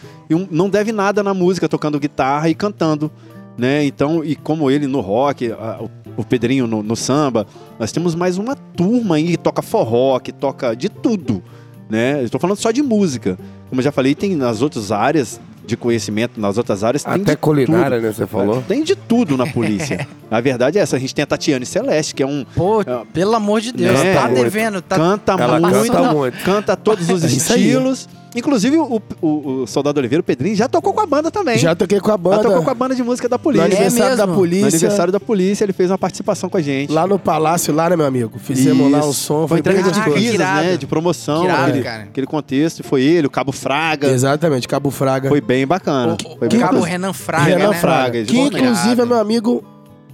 Speaker 4: não deve nada na música, tocando guitarra e cantando, né? Então, e como ele no rock, a- o, Pedrinho no, no samba, nós temos mais uma turma aí que toca forró, que toca de tudo, né? Eu estou falando só de música. Como eu já falei, tem nas outras áreas de conhecimento, nas outras áreas, tem
Speaker 3: Até
Speaker 4: de
Speaker 3: culinária,
Speaker 4: tudo.
Speaker 3: né? Você falou.
Speaker 4: Tem de tudo na polícia. (laughs) a verdade é essa. A gente tem a Tatiane Celeste, que é um.
Speaker 2: Pô,
Speaker 4: É.
Speaker 2: pelo amor de Deus,
Speaker 4: Né?
Speaker 2: tá devendo, tá
Speaker 4: canta
Speaker 3: Ela
Speaker 4: muito.
Speaker 3: canta muito.
Speaker 4: Canta todos os (laughs)
Speaker 1: É
Speaker 4: estilos. Inclusive, o, o- o Soldado Oliveira, o Pedrinho, já tocou com a banda também.
Speaker 1: Já toquei com a
Speaker 4: Já
Speaker 1: banda.
Speaker 4: tocou com a banda de música da
Speaker 1: No
Speaker 4: polícia.
Speaker 1: aniversário da
Speaker 2: mesmo?
Speaker 4: No
Speaker 1: polícia.
Speaker 4: aniversário da polícia, ele fez uma participação com a gente.
Speaker 1: Lá no palácio, lá, né, meu amigo? Fizemos lá um
Speaker 4: Isso.
Speaker 1: som,
Speaker 4: Foi
Speaker 1: foi
Speaker 4: entrega de divisas, né? De promoção.
Speaker 2: Que irado,
Speaker 4: aquele,
Speaker 2: cara.
Speaker 4: aquele contexto. Foi ele, o Cabo Fraga.
Speaker 1: Exatamente, Cabo Fraga.
Speaker 4: Foi bem bacana.
Speaker 2: O,
Speaker 4: Foi
Speaker 2: o
Speaker 4: bem
Speaker 2: Cabo
Speaker 4: bacana.
Speaker 2: Renan Fraga,
Speaker 1: Renan
Speaker 2: né?
Speaker 1: Fraga. Que inclusive é meu amigo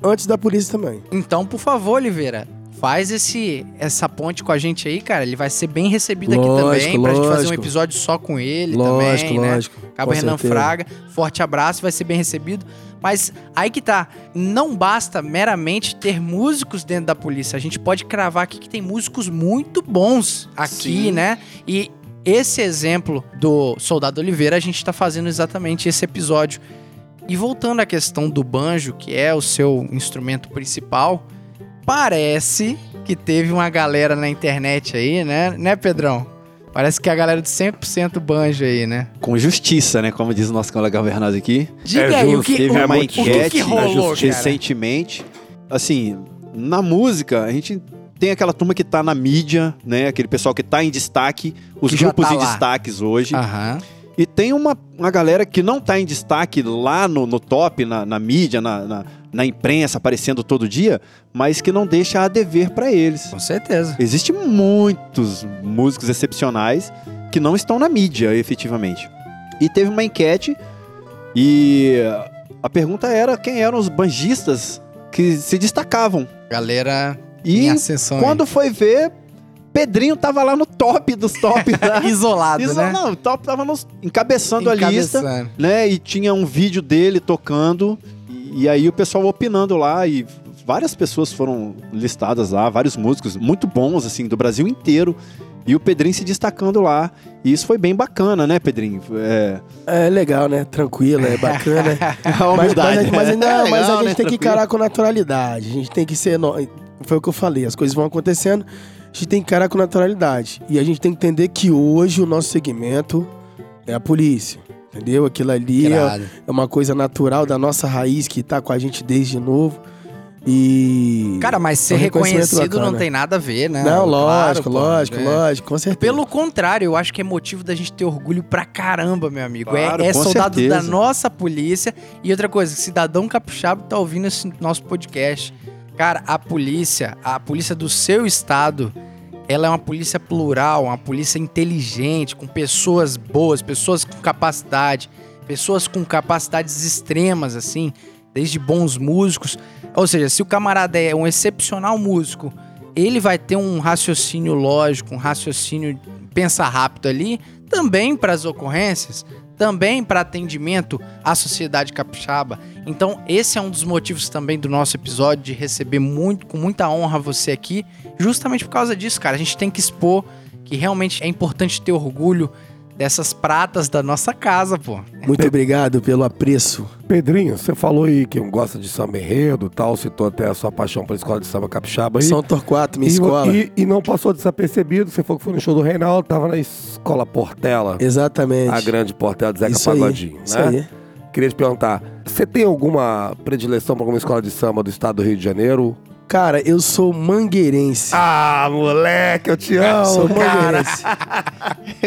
Speaker 1: antes da polícia também.
Speaker 2: Então, por favor, Oliveira, faz esse, essa ponte com a gente aí, cara. Ele vai ser bem recebido aqui
Speaker 1: Lógico,
Speaker 2: também, pra gente fazer um episódio só com ele
Speaker 1: lógico,
Speaker 2: também, né?
Speaker 1: lógico.
Speaker 2: Cabo
Speaker 1: com
Speaker 2: Renan
Speaker 1: certeza.
Speaker 2: Fraga, forte abraço, vai ser bem recebido. Mas aí que tá, não basta meramente ter músicos dentro da polícia. A gente pode cravar aqui que tem músicos muito bons aqui,
Speaker 5: Sim.
Speaker 2: né? E esse exemplo do Soldado Oliveira, a gente tá fazendo exatamente esse episódio. E voltando à questão do banjo, que é o seu instrumento principal, parece que teve uma galera na internet aí, né? Né, Pedrão? Parece que é a galera de 100% banjo aí, né?
Speaker 4: Com justiça, né? Como diz o nosso colega Bernardo aqui.
Speaker 2: Diga
Speaker 3: É
Speaker 2: aí, o que,
Speaker 4: Teve
Speaker 2: o,
Speaker 4: uma
Speaker 2: o que,
Speaker 4: enquete
Speaker 2: que
Speaker 4: na
Speaker 2: rolou,
Speaker 4: recentemente. Assim, na música, a gente tem aquela turma que tá na mídia, né? Aquele pessoal que tá em destaque, os
Speaker 2: Que
Speaker 4: grupos
Speaker 2: tá
Speaker 4: em
Speaker 2: lá.
Speaker 4: destaques hoje.
Speaker 2: Aham.
Speaker 4: E tem uma, uma galera que não tá em destaque lá no, no top, na, na mídia, na, na, na imprensa aparecendo todo dia, mas que não deixa a dever para eles.
Speaker 2: Com certeza.
Speaker 4: Existem muitos músicos excepcionais que não estão na mídia, efetivamente. E teve uma enquete e a pergunta era quem eram os banjistas que se destacavam.
Speaker 2: Galera
Speaker 4: E
Speaker 2: ascensão.
Speaker 4: quando foi ver, Pedrinho tava lá no top dos tops. (laughs) da-
Speaker 2: Isolado, né?
Speaker 4: Não, o top tava nos- encabeçando a lista,
Speaker 2: Encabeçando.
Speaker 4: né? E tinha um vídeo dele tocando. E, aí o pessoal opinando lá. E várias pessoas foram listadas lá, vários músicos muito bons, assim, do Brasil inteiro. E o Pedrinho se destacando lá. E isso foi bem bacana, né, Pedrinho? É,
Speaker 1: É legal, né? Tranquilo, é bacana. (laughs)
Speaker 4: a
Speaker 1: mas,
Speaker 4: humildade.
Speaker 1: mas, mas ainda,
Speaker 4: É
Speaker 1: mas
Speaker 4: legal,
Speaker 1: a gente
Speaker 4: né?
Speaker 1: tem que encarar com naturalidade. A gente tem que ser. no- Foi o que eu falei, as coisas vão acontecendo, a gente tem que encarar com naturalidade. E a gente tem que entender que hoje o nosso segmento é a polícia. Entendeu? Aquilo ali é, é uma coisa natural da nossa raiz que tá com a gente desde novo. E.
Speaker 2: Cara, mas ser
Speaker 1: É um
Speaker 2: reconhecido não tem nada a ver, né?
Speaker 1: Não,
Speaker 2: Claro,
Speaker 1: lógico,
Speaker 2: pô,
Speaker 1: lógico,
Speaker 2: é.
Speaker 1: lógico, com certeza.
Speaker 2: Pelo contrário, eu acho que é motivo da gente ter orgulho pra caramba, meu amigo.
Speaker 4: Claro,
Speaker 2: é é soldado
Speaker 4: certeza.
Speaker 2: da nossa polícia. E outra coisa, cidadão capixaba tá ouvindo esse nosso podcast. Cara, a polícia, a polícia do seu estado, ela é uma polícia plural, uma polícia inteligente, com pessoas boas, pessoas com capacidade, pessoas com capacidades extremas, assim, desde bons músicos. Ou seja, se o camarada é um excepcional músico, ele vai ter um raciocínio lógico, um raciocínio pensa rápido ali, também para as ocorrências, também para atendimento à sociedade capixaba. Então, esse é um dos motivos também do nosso episódio de receber muito com muita honra você aqui, justamente por causa disso, cara. A gente tem que expor que realmente é importante ter orgulho dessas pratas da nossa casa, pô.
Speaker 1: Muito obrigado pelo apreço.
Speaker 3: Pedrinho, você falou aí que gosta de samba enredo e tal, citou até a sua paixão pela escola de samba capixaba aí.
Speaker 1: São Torquato, minha
Speaker 3: e,
Speaker 1: escola.
Speaker 3: E, e não passou desapercebido, você falou que foi no show do Reinaldo, tava na escola Portela,
Speaker 1: Exatamente.
Speaker 3: a grande Portela de Zeca
Speaker 1: Isso aí,
Speaker 3: Pagodinho,
Speaker 1: Isso
Speaker 3: né?
Speaker 1: aí.
Speaker 3: Queria te perguntar, você tem alguma predileção pra alguma escola de samba do estado do Rio de Janeiro?
Speaker 1: Cara, eu sou mangueirense.
Speaker 3: Ah, moleque, eu te amo,
Speaker 1: sou
Speaker 3: cara.
Speaker 1: mangueirense. (laughs)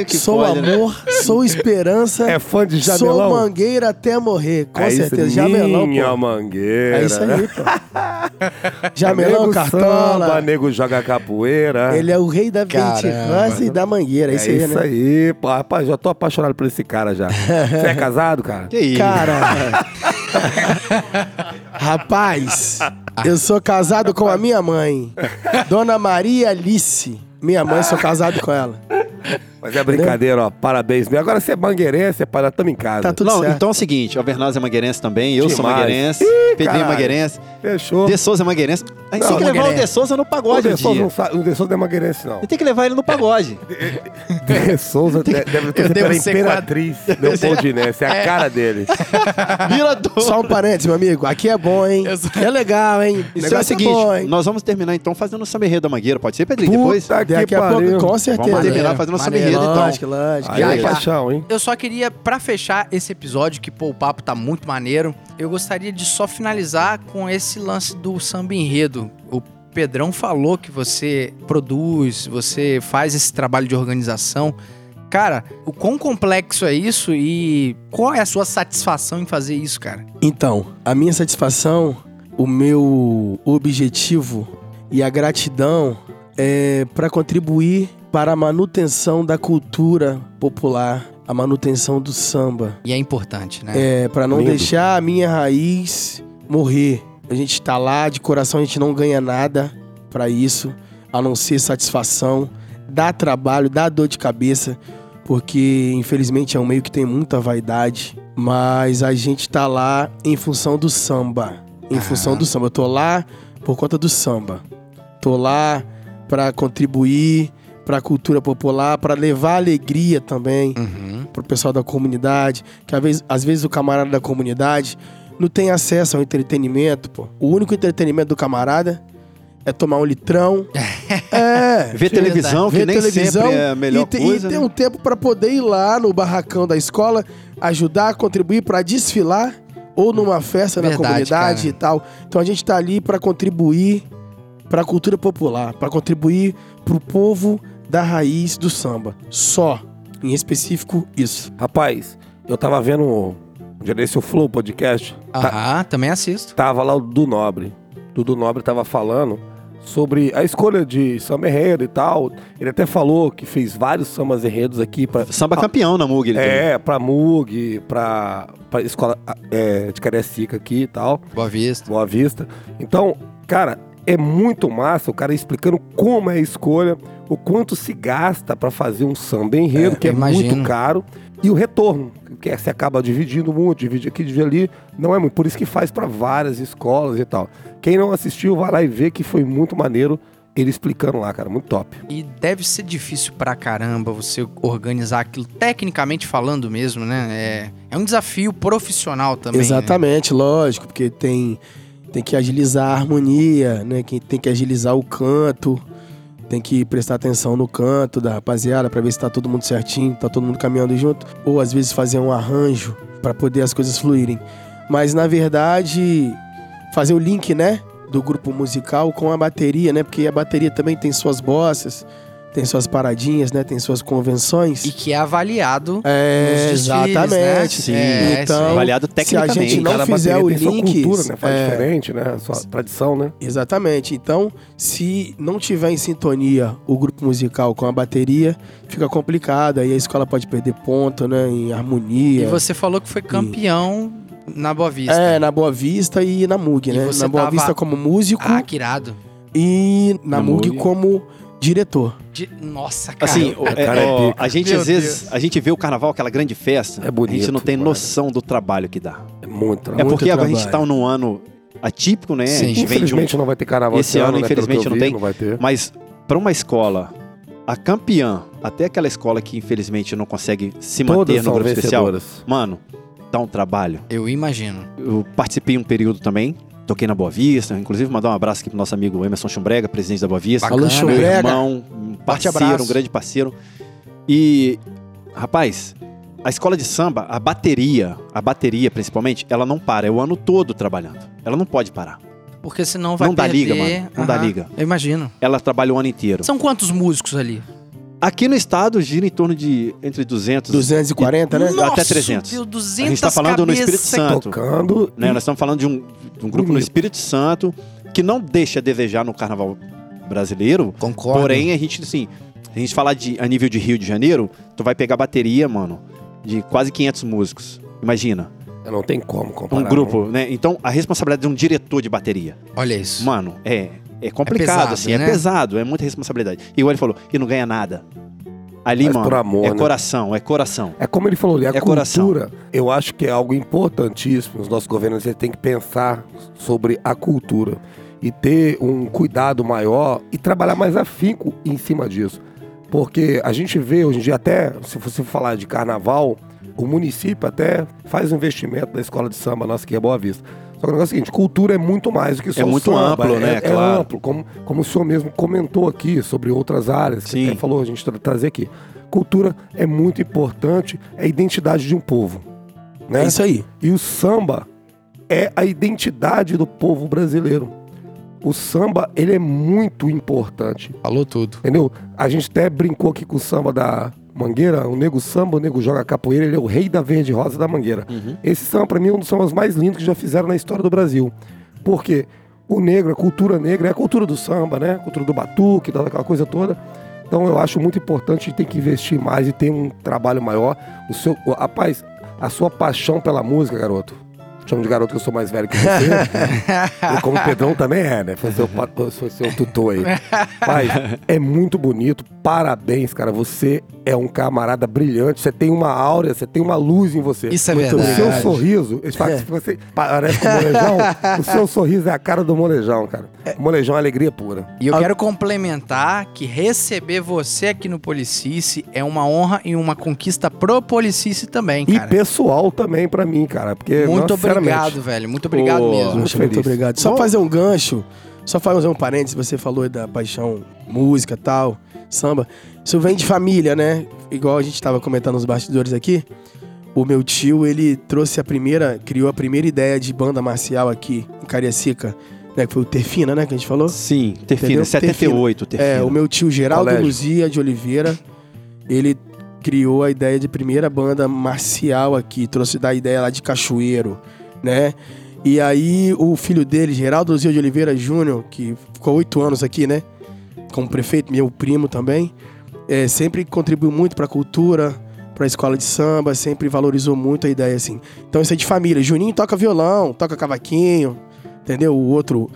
Speaker 4: Que
Speaker 1: sou
Speaker 4: pode, né?
Speaker 1: amor, sou esperança.
Speaker 3: É fã de
Speaker 1: Sou
Speaker 3: Jamelão?
Speaker 1: mangueira até morrer, com
Speaker 3: é
Speaker 1: certeza.
Speaker 3: Isso,
Speaker 1: Jamelão,
Speaker 3: minha
Speaker 1: pô.
Speaker 3: mangueira.
Speaker 1: É isso
Speaker 3: né?
Speaker 1: aí, pô. (laughs) Jamelão,
Speaker 3: nego
Speaker 1: cartola.
Speaker 3: Samba, nego joga capoeira.
Speaker 1: Ele é o rei da ventirância e da mangueira. É isso aí, né?
Speaker 3: aí, pô. Rapaz, já tô apaixonado por esse cara já. (laughs) Você é casado, cara?
Speaker 4: Que isso?
Speaker 1: Cara. Rapaz, eu sou casado com a minha mãe, Dona Maria Alice. Minha mãe, sou casado com ela.
Speaker 3: Mas é brincadeira, ó. Parabéns. Agora você é mangueirense, para tamo em casa.
Speaker 1: Tá tudo
Speaker 4: Não,
Speaker 1: certo.
Speaker 4: então é o seguinte, o Alvernaz é mangueirense também, eu sou mangueirense,
Speaker 3: Ih,
Speaker 4: Pedrinho é mangueirense,
Speaker 3: Fechou.
Speaker 4: De Souza é mangueirense. A gente
Speaker 3: Não,
Speaker 4: tem que levar o. De Souza no
Speaker 3: O
Speaker 4: pagode um
Speaker 3: De Souza não, sabe- o De Souza não é mangueirense, não.
Speaker 4: Tem que levar ele no pagode. (laughs)
Speaker 3: De Souza de- deve ter
Speaker 2: ser
Speaker 3: Imperatriz Leopoldinense. É a cara dele. (laughs)
Speaker 4: Mirador.
Speaker 1: Só um parênteses, meu amigo. Aqui é bom, hein? É legal, hein? O
Speaker 4: Então é o
Speaker 1: negócio
Speaker 4: seguinte,
Speaker 1: bom,
Speaker 4: nós vamos terminar então fazendo o samba enredo da Mangueira, pode ser, Pedrinho? Depois?
Speaker 1: Daqui a pouco, com certeza.
Speaker 4: Vamos terminar fazendo o samba então.
Speaker 1: Lógico, lógico.
Speaker 3: Aí é
Speaker 2: Já,
Speaker 3: paixão, hein?
Speaker 2: Eu só queria, pra fechar esse episódio, que pô, o papo tá muito maneiro, eu gostaria de só finalizar com esse lance do samba enredo. O Pedrão falou que você produz, você faz esse trabalho de organização. Cara, o quão complexo é isso e qual é a sua satisfação em fazer isso, cara?
Speaker 1: Então, a minha satisfação, o meu objetivo e a gratidão é para contribuir para a manutenção da cultura popular, a manutenção do samba.
Speaker 2: E é importante, né?
Speaker 1: É, para não
Speaker 3: Lindo.
Speaker 1: deixar a minha raiz morrer. A gente tá lá, de coração a gente não ganha nada para isso, a não ser satisfação, dá trabalho, dá dor de cabeça, porque infelizmente é um meio que tem muita vaidade, mas a gente tá lá em função do samba, em
Speaker 2: Ah.
Speaker 1: função do samba. Eu tô lá por conta do samba. Tô lá para contribuir para a cultura popular, para levar alegria também
Speaker 2: Uhum.
Speaker 1: pro pessoal da comunidade, que às vezes, às vezes o camarada da comunidade não tem acesso ao entretenimento, pô. O único entretenimento do camarada é tomar um litrão. (laughs) é.
Speaker 4: Ver televisão,
Speaker 1: ver
Speaker 4: nem
Speaker 1: televisão
Speaker 4: sempre é a melhor
Speaker 1: e, te-
Speaker 4: coisa.
Speaker 1: e ter
Speaker 4: né?
Speaker 1: um tempo para poder ir lá no barracão da escola, ajudar, contribuir para desfilar ou numa festa na
Speaker 2: Verdade,
Speaker 1: comunidade
Speaker 2: cara.
Speaker 1: e tal. Então a gente tá ali para contribuir para a cultura popular, para contribuir pro povo da raiz do samba. Só, em específico isso.
Speaker 3: Rapaz, eu tava vendo Um o Flow Podcast. tá-
Speaker 2: Aham, também assisto.
Speaker 3: tava lá o Dudu Nobre. Dudu Nobre tava falando sobre a escolha de samba enredo e tal. Ele até falou que fez vários sambas enredos aqui pra.
Speaker 4: Samba campeão na Mug. Ele.
Speaker 3: É, pra Mug, pra, pra escola é, de Cariacica aqui e tal,
Speaker 2: Boa Vista.
Speaker 3: Boa Vista. Então, cara, é muito massa o cara explicando como é a escolha, o quanto se gasta pra fazer um samba enredo,
Speaker 2: É,
Speaker 3: que é
Speaker 2: imagino.
Speaker 3: muito caro, e o retorno, que é, você acaba dividindo muito, divide aqui, divide ali, não é muito. Por isso que faz pra várias escolas e tal. Quem não assistiu, vai lá e vê que foi muito maneiro ele explicando lá, cara, muito top.
Speaker 2: E deve ser difícil pra caramba você organizar aquilo, tecnicamente falando mesmo, né? É, é um desafio profissional também. né?
Speaker 1: Exatamente, lógico, porque tem, tem que agilizar a harmonia, né? Tem que agilizar o canto, tem que prestar atenção no canto da rapaziada pra ver se tá todo mundo certinho, tá todo mundo caminhando junto, ou às vezes fazer um arranjo pra poder as coisas fluírem. Mas na verdade, fazer o link, né, do grupo musical com a bateria, né? Porque a bateria também tem suas bossas, tem suas paradinhas, né? Tem suas convenções.
Speaker 2: E que é avaliado
Speaker 1: É,
Speaker 2: nos desfiles,
Speaker 1: exatamente.
Speaker 2: né?
Speaker 4: Sim.
Speaker 2: É,
Speaker 1: Então,
Speaker 2: aí.
Speaker 4: Avaliado
Speaker 1: se a
Speaker 4: tecnicamente.
Speaker 1: gente não
Speaker 3: Cada
Speaker 1: fizer
Speaker 3: bateria
Speaker 1: o link,
Speaker 3: cultura, né? Faz
Speaker 1: é.
Speaker 3: diferente, né? Sua tradição, né?
Speaker 1: Exatamente. Então, se não tiver em sintonia o grupo musical com a bateria, fica complicado. Aí a escola pode perder ponto, né? Em harmonia.
Speaker 2: E você falou que foi campeão na Boa Vista.
Speaker 1: É, na Boa Vista e na MUG,
Speaker 2: E
Speaker 1: né?
Speaker 2: você
Speaker 1: Na Boa
Speaker 2: tava-
Speaker 1: Vista como músico
Speaker 2: Ah, que irado.
Speaker 1: e na,
Speaker 4: Na
Speaker 1: MUG
Speaker 4: MUG.
Speaker 1: como diretor.
Speaker 2: De- Nossa, cara.
Speaker 4: Assim, o- é,
Speaker 3: cara é
Speaker 4: ó,
Speaker 3: pica.
Speaker 4: a gente
Speaker 2: Meu
Speaker 4: às vezes, a gente vê o carnaval, aquela grande festa,
Speaker 3: É bonito,
Speaker 4: a gente não tem
Speaker 3: mano.
Speaker 4: noção do trabalho que dá.
Speaker 3: É muito.
Speaker 4: É
Speaker 1: Muito
Speaker 4: porque a
Speaker 1: trabalho.
Speaker 4: gente tá num ano atípico, né?
Speaker 2: Sim.
Speaker 4: A gente vem de um-
Speaker 3: Infelizmente não vai ter carnaval
Speaker 4: Esse ano,
Speaker 3: né,
Speaker 4: infelizmente,
Speaker 3: eu
Speaker 4: não
Speaker 3: vi,
Speaker 4: tem.
Speaker 3: Não vai ter.
Speaker 4: Mas para uma escola, a campeã, até aquela escola que infelizmente não consegue se manter
Speaker 3: Todas
Speaker 4: no
Speaker 3: são
Speaker 4: grupo especial, mano, dá um trabalho.
Speaker 2: Eu imagino.
Speaker 4: Eu participei um período também, toquei na Boa Vista, inclusive mandar um abraço aqui pro nosso amigo Emerson Chumbrega, presidente da Boa Vista.
Speaker 1: Alô,
Speaker 4: meu
Speaker 1: Chumbrega.
Speaker 4: irmão, um parceiro, um grande parceiro. E, rapaz, a escola de samba, a bateria, a bateria principalmente, ela não para, é o ano todo trabalhando. Ela não pode parar.
Speaker 2: Porque senão vai
Speaker 4: Não dá
Speaker 2: perder...
Speaker 4: liga, mano. Não dá
Speaker 2: Aham,
Speaker 4: liga.
Speaker 2: Eu imagino.
Speaker 4: Ela trabalha o ano inteiro.
Speaker 2: São quantos músicos ali?
Speaker 4: Aqui no estado gira em torno de entre 200
Speaker 1: 240, né?
Speaker 4: Até 300.
Speaker 2: Deus, 200
Speaker 4: A gente tá falando no Espírito. Santo.
Speaker 3: Tocando.
Speaker 4: né?
Speaker 3: e-
Speaker 4: Nós estamos falando de um, de um grupo no. Espírito Santo que não deixa a desejar no carnaval brasileiro.
Speaker 2: Concordo.
Speaker 4: Porém, a gente, assim, a gente falar de, a nível de Rio de Janeiro, tu vai pegar bateria, mano, de quase 500 músicos. Imagina,
Speaker 3: Não tem como comparar.
Speaker 4: um grupo, né? Então, a responsabilidade de um diretor de bateria,
Speaker 2: Olha isso.
Speaker 4: mano, é, é complicado,
Speaker 2: pesado,
Speaker 4: assim, é
Speaker 2: né?
Speaker 4: pesado, é muita responsabilidade. Igual ele falou, e não ganha nada. Ali,
Speaker 3: Faz
Speaker 4: mano,
Speaker 3: amor,
Speaker 4: é
Speaker 3: né?
Speaker 4: coração, é coração.
Speaker 3: É como ele falou ali, a
Speaker 4: É coração.
Speaker 3: cultura, eu acho que é algo importantíssimo. Os nossos governos têm que pensar sobre a cultura e ter um cuidado maior e trabalhar mais afinco em cima disso. Porque a gente vê hoje em dia, até se você falar de carnaval, o município até faz um investimento na escola de samba nossa, que é Boa Vista. Só que o negócio é o seguinte, cultura é muito mais do que só
Speaker 4: É
Speaker 3: o
Speaker 4: muito
Speaker 3: samba,
Speaker 4: amplo,
Speaker 3: é,
Speaker 4: né?
Speaker 3: É
Speaker 4: Claro.
Speaker 3: amplo, como, como o senhor mesmo comentou aqui sobre outras áreas, que
Speaker 4: Sim.
Speaker 3: até falou a gente tra- trazer aqui. Cultura é muito importante, é a identidade de um povo. Né?
Speaker 1: É isso aí.
Speaker 3: E o samba é a identidade do povo brasileiro. O samba, ele é muito importante,
Speaker 2: Falou tudo.
Speaker 3: entendeu? A gente até brincou aqui com o samba da Mangueira, o nego samba, o nego joga capoeira, ele é o rei da verde rosa da Mangueira. Esse samba, pra mim, é um dos sambas mais lindos que já fizeram na história do Brasil. Porque o negro, a cultura negra, é a cultura do samba, né? A cultura do batuque, toda aquela coisa toda. Então eu acho muito importante ter que investir mais e ter um trabalho maior. O seu, rapaz, a sua paixão pela música, garoto. Chamo de garoto que eu sou mais velho que você. (laughs) e como o Pedrão também é, né? Foi seu, foi seu tutor aí. Mas é muito bonito. Parabéns, cara. Você é um camarada brilhante. Você tem uma áurea, você tem uma luz em você.
Speaker 2: Isso é
Speaker 3: O
Speaker 2: verdade.
Speaker 3: seu sorriso, eles falam que você parece com o molejão. o seu sorriso é a cara do molejão, cara. O molejão é alegria pura.
Speaker 2: E eu quero complementar que receber você aqui no Policice é uma honra e uma conquista pro Policice também,
Speaker 3: E
Speaker 2: cara.
Speaker 3: pessoal também pra mim, cara. Porque,
Speaker 2: Muito
Speaker 3: nossa, sinceramente,
Speaker 2: obrigado, velho. Muito obrigado mesmo.
Speaker 3: Muito
Speaker 1: muito obrigado. Só
Speaker 4: Bom.
Speaker 1: fazer um gancho, só fazer um parênteses, você falou da paixão música tal, samba. Isso vem de família, né? Igual a gente tava comentando nos bastidores aqui. O meu tio, ele trouxe a primeira, criou a primeira ideia de banda marcial aqui em Cariacica, né? Que foi o Terfina, né? Que a gente falou.
Speaker 4: Sim, Terfina,
Speaker 1: Entendeu?
Speaker 4: 78, Terfina.
Speaker 1: É, o meu tio Geraldo
Speaker 3: Colégio.
Speaker 1: Luzia de Oliveira, ele criou a ideia de primeira banda marcial aqui, trouxe da ideia lá de Cachoeiro, né? E aí o filho dele, Geraldo Luzio de Oliveira Júnior, que ficou oito anos aqui, né? Como prefeito, meu primo também, é, sempre contribuiu muito para a cultura, para a escola de samba, sempre valorizou muito a ideia assim. Então isso é de família. Juninho toca violão, toca cavaquinho, entendeu? O outro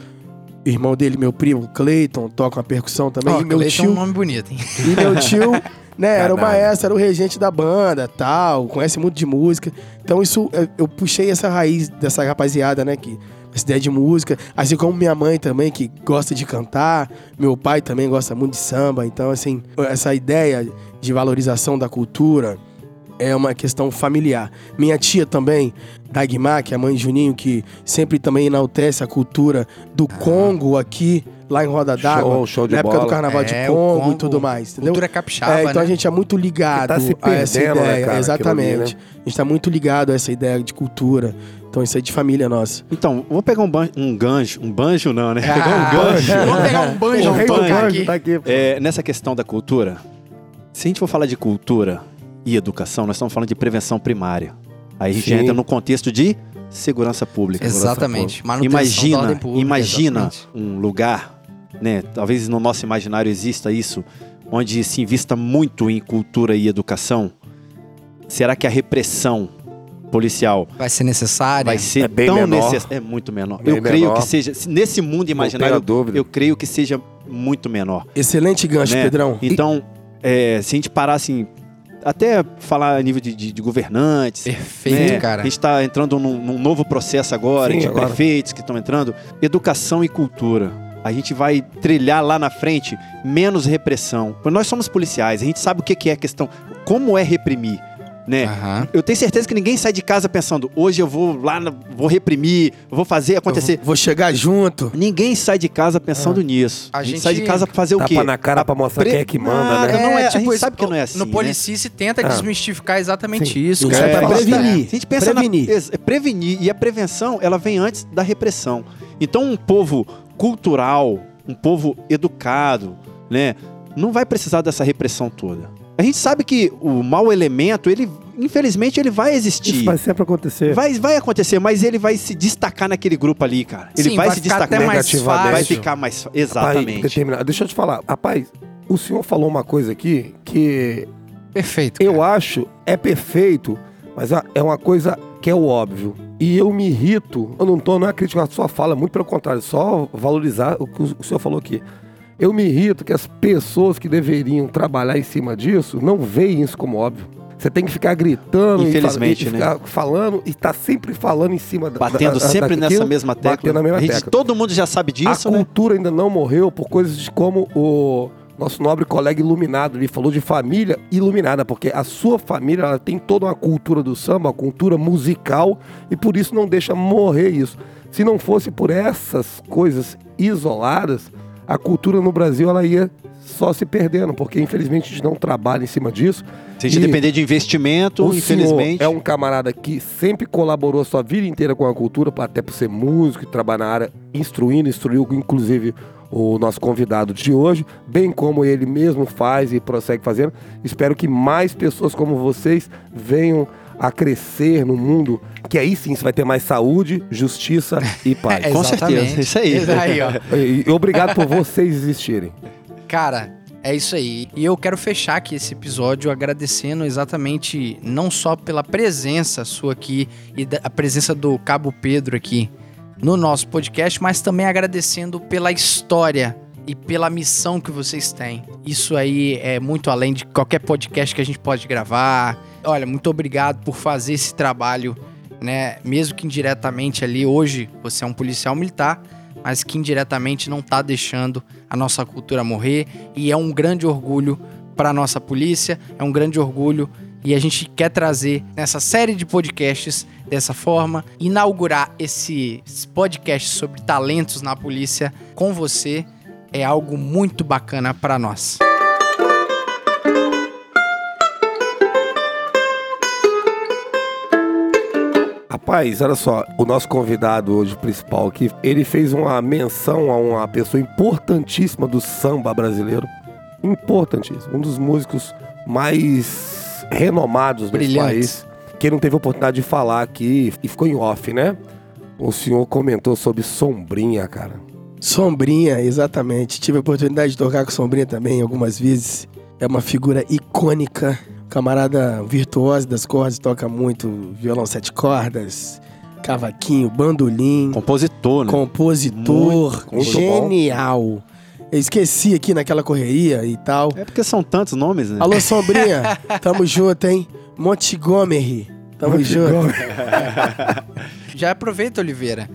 Speaker 1: irmão dele, meu primo, Cleiton, toca uma percussão também.
Speaker 2: Ó,
Speaker 1: e meu
Speaker 2: Cleiton é um
Speaker 1: tio,
Speaker 2: nome bonito, hein?
Speaker 1: e meu tio, (laughs) né, era o
Speaker 3: Caralho.
Speaker 1: maestro, era o regente da banda, tal, conhece muito de música. Então isso, eu, eu puxei essa raiz dessa rapaziada, né, que essa ideia de música, assim como minha mãe também, que gosta de cantar, meu pai também gosta muito de samba, então assim, essa ideia de valorização da cultura é uma questão familiar. Minha tia também, Dagmar, que é a mãe de Juninho, que sempre também enaltece a cultura do Congo aqui, lá em Roda d'Água,
Speaker 3: Show, show de
Speaker 1: na época
Speaker 3: bola.
Speaker 1: do Carnaval de
Speaker 2: É, o
Speaker 1: Congo,
Speaker 2: Congo,
Speaker 1: e tudo mais, entendeu?
Speaker 2: Cultura capixaba,
Speaker 1: É, então
Speaker 2: né?
Speaker 1: a gente é muito ligado
Speaker 3: tá se
Speaker 1: a essa
Speaker 3: perdendo, né,
Speaker 1: ideia.
Speaker 3: cara,
Speaker 1: Exatamente.
Speaker 3: ali, né?
Speaker 1: A gente tá muito ligado a essa ideia de cultura. Então isso é de família nossa.
Speaker 4: Então, vou pegar um, ban um ganjo. Um banjo não, né? (laughs)
Speaker 2: Ah,
Speaker 4: pegar um ganjo.
Speaker 2: Vamos pegar um banjo, tocar
Speaker 3: banjo
Speaker 2: aqui.
Speaker 3: tá aqui.
Speaker 4: É, nessa questão da cultura, se a gente for falar de cultura e educação, nós estamos falando de prevenção primária. Aí a gente
Speaker 3: Sim.
Speaker 4: entra no contexto de segurança pública.
Speaker 2: Exatamente. Manutenção da
Speaker 4: Imagina,
Speaker 2: pública,
Speaker 4: imagina
Speaker 2: exatamente.
Speaker 4: um lugar, né? Talvez no nosso imaginário exista isso, onde se invista muito em cultura e educação. Será que a repressão policial
Speaker 2: Vai ser necessário.
Speaker 4: vai ser
Speaker 3: É bem
Speaker 4: tão necessária? É muito menor.
Speaker 3: Bem
Speaker 4: eu creio
Speaker 3: menor.
Speaker 4: que seja se- nesse mundo imaginário.
Speaker 3: dúvida.
Speaker 4: Eu creio que seja muito menor.
Speaker 1: Excelente gancho,
Speaker 4: né?
Speaker 1: Pedrão.
Speaker 4: Então, é, se a gente parar assim, até falar a nível de, de- de governantes.
Speaker 2: Perfeito,
Speaker 4: né?
Speaker 2: cara.
Speaker 4: A gente está entrando num, num novo processo agora,
Speaker 3: Sim,
Speaker 4: de
Speaker 3: agora.
Speaker 4: prefeitos que estão entrando. Educação e cultura. A gente vai trilhar lá na frente menos repressão. Nós somos policiais, a gente sabe o que que é a questão, como é reprimir, né?
Speaker 2: Aham.
Speaker 4: Eu tenho certeza que ninguém sai de casa pensando, hoje eu vou lá, vou reprimir, vou fazer acontecer.
Speaker 1: Vou chegar junto.
Speaker 4: Ninguém sai de casa pensando nisso. A,
Speaker 2: A
Speaker 4: gente,
Speaker 2: gente
Speaker 4: sai de casa pra fazer o quê?
Speaker 3: Tapa na cara pra mostrar
Speaker 4: Pre-
Speaker 3: quem é que manda,
Speaker 4: Nada,
Speaker 3: né?
Speaker 4: não é- a gente
Speaker 2: isso,
Speaker 4: sabe que não é assim,
Speaker 2: No
Speaker 4: né?
Speaker 2: Policice tenta
Speaker 3: Ah.
Speaker 2: desmistificar exatamente
Speaker 3: Sim.
Speaker 2: isso, cara.
Speaker 1: é pra
Speaker 2: Fala-
Speaker 1: prevenir.
Speaker 4: Se a gente pensa
Speaker 1: Prevenir.
Speaker 4: na é prevenir e a prevenção, ela vem antes da repressão. Então, um povo cultural, um povo educado, né, não vai precisar dessa repressão toda. A gente sabe que o mau elemento, ele, infelizmente, ele vai existir.
Speaker 3: Isso vai sempre acontecer.
Speaker 4: Vai, vai acontecer, mas ele vai se destacar naquele grupo ali, cara. Ele
Speaker 2: Sim,
Speaker 4: vai,
Speaker 2: vai
Speaker 4: se
Speaker 2: ficar
Speaker 4: destacar
Speaker 2: até mais
Speaker 3: negativamente.
Speaker 4: Vai
Speaker 2: fácil.
Speaker 4: ficar mais. Exatamente.
Speaker 3: Deixa eu te falar. Rapaz, o senhor falou uma coisa aqui que
Speaker 2: Perfeito.
Speaker 3: eu
Speaker 2: cara.
Speaker 3: acho é perfeito, mas é uma coisa que é o óbvio. E eu me irrito, eu não tô, não é criticar a sua fala, muito pelo contrário, só valorizar o que o senhor falou aqui. Eu me irrito que as pessoas que deveriam trabalhar em cima disso não veem isso como óbvio. Você tem que ficar gritando
Speaker 4: Infelizmente,
Speaker 3: e, e
Speaker 4: né?
Speaker 3: falando e tá sempre falando em cima da
Speaker 4: Batendo
Speaker 3: da- da-
Speaker 4: sempre
Speaker 3: daquilo,
Speaker 4: nessa mesma tecla.
Speaker 3: Batendo na mesma
Speaker 4: A gente-
Speaker 3: tecla.
Speaker 4: todo mundo já sabe disso,
Speaker 3: a
Speaker 4: né?
Speaker 3: cultura ainda não morreu por coisas de como o nosso nobre colega iluminado ele falou de família iluminada, porque a sua família ela tem toda uma cultura do samba, uma cultura musical e por isso não deixa morrer isso. Se não fosse por essas coisas isoladas, a cultura no Brasil ela ia só se perdendo, porque infelizmente a gente não trabalha em cima disso.
Speaker 4: Se a gente depender de investimento,
Speaker 3: o
Speaker 4: infelizmente.
Speaker 3: é um camarada que sempre colaborou a sua vida inteira com a cultura, até por ser músico e trabalhar na área, instruindo, instruiu inclusive o nosso convidado de hoje, bem como ele mesmo faz e prossegue fazendo. Espero que mais pessoas como vocês venham a crescer no mundo, que aí sim você vai ter mais saúde, justiça e paz. (laughs)
Speaker 4: Com certeza,
Speaker 2: Exatamente.
Speaker 4: isso aí.
Speaker 2: aí, ó. (laughs)
Speaker 3: E, e obrigado por vocês existirem.
Speaker 2: Cara, é isso aí. E eu quero fechar aqui esse episódio agradecendo exatamente não só pela presença sua aqui e da- a presença do Cabo Pedro aqui no nosso podcast, mas também agradecendo pela história e pela missão que vocês têm. Isso aí é muito além de qualquer podcast que a gente pode gravar. Olha, muito obrigado por fazer esse trabalho, né? Mesmo que indiretamente ali hoje você é um policial militar, mas que indiretamente não tá deixando a nossa cultura morrer e é um grande orgulho para nossa polícia, é um grande orgulho e a gente quer trazer nessa série de podcasts dessa forma, inaugurar esse podcast sobre talentos na polícia com você é algo muito bacana para nós.
Speaker 3: Rapaz, olha só, o nosso convidado hoje principal aqui, ele fez uma menção a uma pessoa importantíssima do samba brasileiro. Importantíssimo. Um dos músicos mais renomados
Speaker 2: Brilhantes.
Speaker 3: país. Quem não teve oportunidade de falar aqui e ficou em off, né? O senhor comentou sobre Sombrinha, cara.
Speaker 1: Sombrinha, exatamente. Tive a oportunidade de tocar com Sombrinha também algumas vezes. É uma figura icônica. Camarada virtuoso das cordas, toca muito violão sete cordas, cavaquinho, bandolim,
Speaker 4: Compositor, né?
Speaker 1: compositor,
Speaker 3: muito
Speaker 1: genial. Eu esqueci aqui naquela correria e tal.
Speaker 4: É porque são tantos nomes, né?
Speaker 1: Alô, Sombrinha, (laughs) tamo junto, hein? Montgomery, tamo junto. (laughs) (laughs)
Speaker 2: Já aproveita, Oliveira,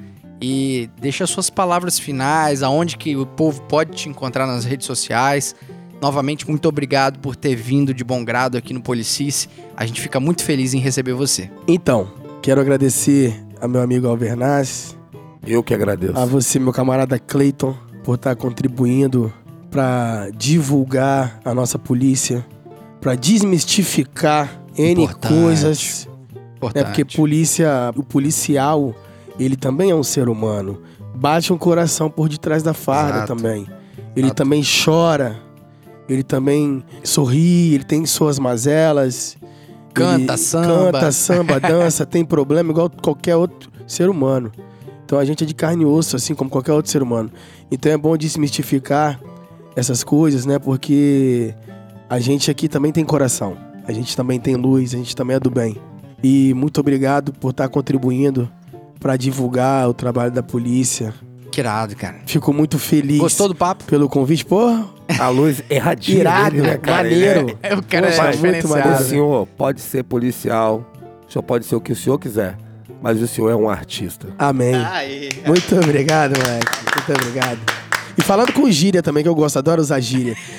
Speaker 2: e deixa suas palavras finais, aonde que o povo pode te encontrar nas redes sociais. Novamente, muito obrigado por ter vindo de bom grado aqui no Policice. A gente fica muito feliz em receber você.
Speaker 1: Então, quero agradecer a meu amigo Albernaz,
Speaker 3: Eu que agradeço.
Speaker 1: a você, meu camarada Clayton, por estar contribuindo para divulgar a nossa polícia, para desmistificar N
Speaker 2: Importante.
Speaker 1: coisas. É
Speaker 2: Importante.
Speaker 1: porque polícia, o policial, ele também é um ser humano. Bate um coração por detrás da farda
Speaker 2: Exato.
Speaker 1: também. Ele
Speaker 2: Exato.
Speaker 1: também chora. Ele também sorri, ele tem suas mazelas.
Speaker 2: Canta, samba.
Speaker 1: Canta, (laughs) samba, dança, tem problema igual qualquer outro ser humano. Então a gente é de carne e osso, assim como qualquer outro ser humano. Então é bom desmistificar essas coisas, né? Porque a gente aqui também tem coração. A gente também tem luz, a gente também é do bem. E muito obrigado por estar contribuindo para divulgar o trabalho da polícia.
Speaker 2: Que irado, cara.
Speaker 1: Fico muito feliz
Speaker 2: Gostou do papo?
Speaker 1: pelo convite. Porra,
Speaker 3: A luz (laughs) erradinha
Speaker 1: irado,
Speaker 3: dele, né, cara?
Speaker 1: maneiro.
Speaker 3: Ele
Speaker 2: É, o cara é
Speaker 1: muito
Speaker 3: é-
Speaker 2: diferenciado.
Speaker 3: O senhor pode ser policial, o senhor pode ser o que o senhor quiser, mas o senhor é um artista.
Speaker 1: Amém. Muito obrigado, moleque. Muito obrigado. E falando com gíria também, que eu gosto, adoro usar gíria. (laughs)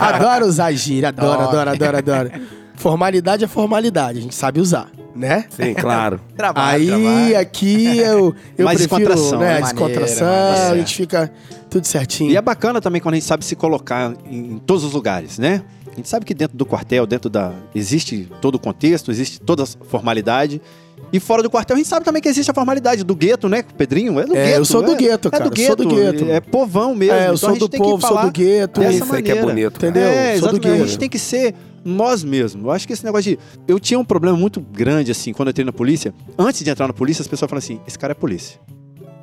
Speaker 1: Adoro usar gíria, adoro, adoro, adoro, adoro. Formalidade é formalidade, a gente sabe usar, né?
Speaker 3: Sim, claro. (laughs)
Speaker 2: Trabalho,
Speaker 1: Aí
Speaker 2: trabalho.
Speaker 1: aqui eu, eu (laughs)
Speaker 4: Mais
Speaker 1: prefiro
Speaker 4: descontração,
Speaker 1: né,
Speaker 4: né?
Speaker 1: a descontração,
Speaker 2: maneiro.
Speaker 1: a gente fica tudo certinho.
Speaker 4: E é bacana também quando a gente sabe se colocar em, em todos os lugares, né? A gente sabe que dentro do quartel, dentro da. Existe todo o contexto, existe toda a formalidade. E fora do quartel, a gente sabe também que existe a formalidade do gueto, né? O Pedrinho é do
Speaker 1: É,
Speaker 4: gueto.
Speaker 1: eu sou do
Speaker 4: é-
Speaker 1: gueto,
Speaker 4: é
Speaker 1: cara,
Speaker 4: do
Speaker 1: eu sou do gueto.
Speaker 4: É povão mesmo.
Speaker 1: É, eu
Speaker 4: Então
Speaker 1: sou
Speaker 4: a gente
Speaker 1: do povo, sou do gueto.
Speaker 4: dessa
Speaker 3: Isso aí que é
Speaker 4: maneira.
Speaker 3: bonito. cara.
Speaker 1: Entendeu?
Speaker 4: É,
Speaker 1: Sou do
Speaker 4: exatamente. A
Speaker 1: gueto.
Speaker 4: gente tem que ser nós mesmos. Eu acho que esse negócio de. Eu tinha um problema muito grande, assim, quando eu entrei na polícia. Antes de entrar na polícia, as pessoas falam assim: esse cara é polícia.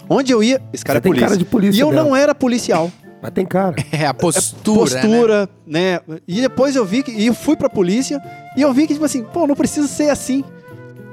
Speaker 4: Onde eu ia, esse cara
Speaker 3: Você
Speaker 4: é
Speaker 3: tem
Speaker 4: polícia.
Speaker 3: cara de polícia
Speaker 4: e eu
Speaker 3: mesmo.
Speaker 4: não era policial. (laughs)
Speaker 3: Mas tem cara. (laughs)
Speaker 2: É a postura, né?
Speaker 4: Postura, né? E depois eu vi que. E eu fui pra polícia e eu vi que, tipo assim, pô, não precisa ser assim.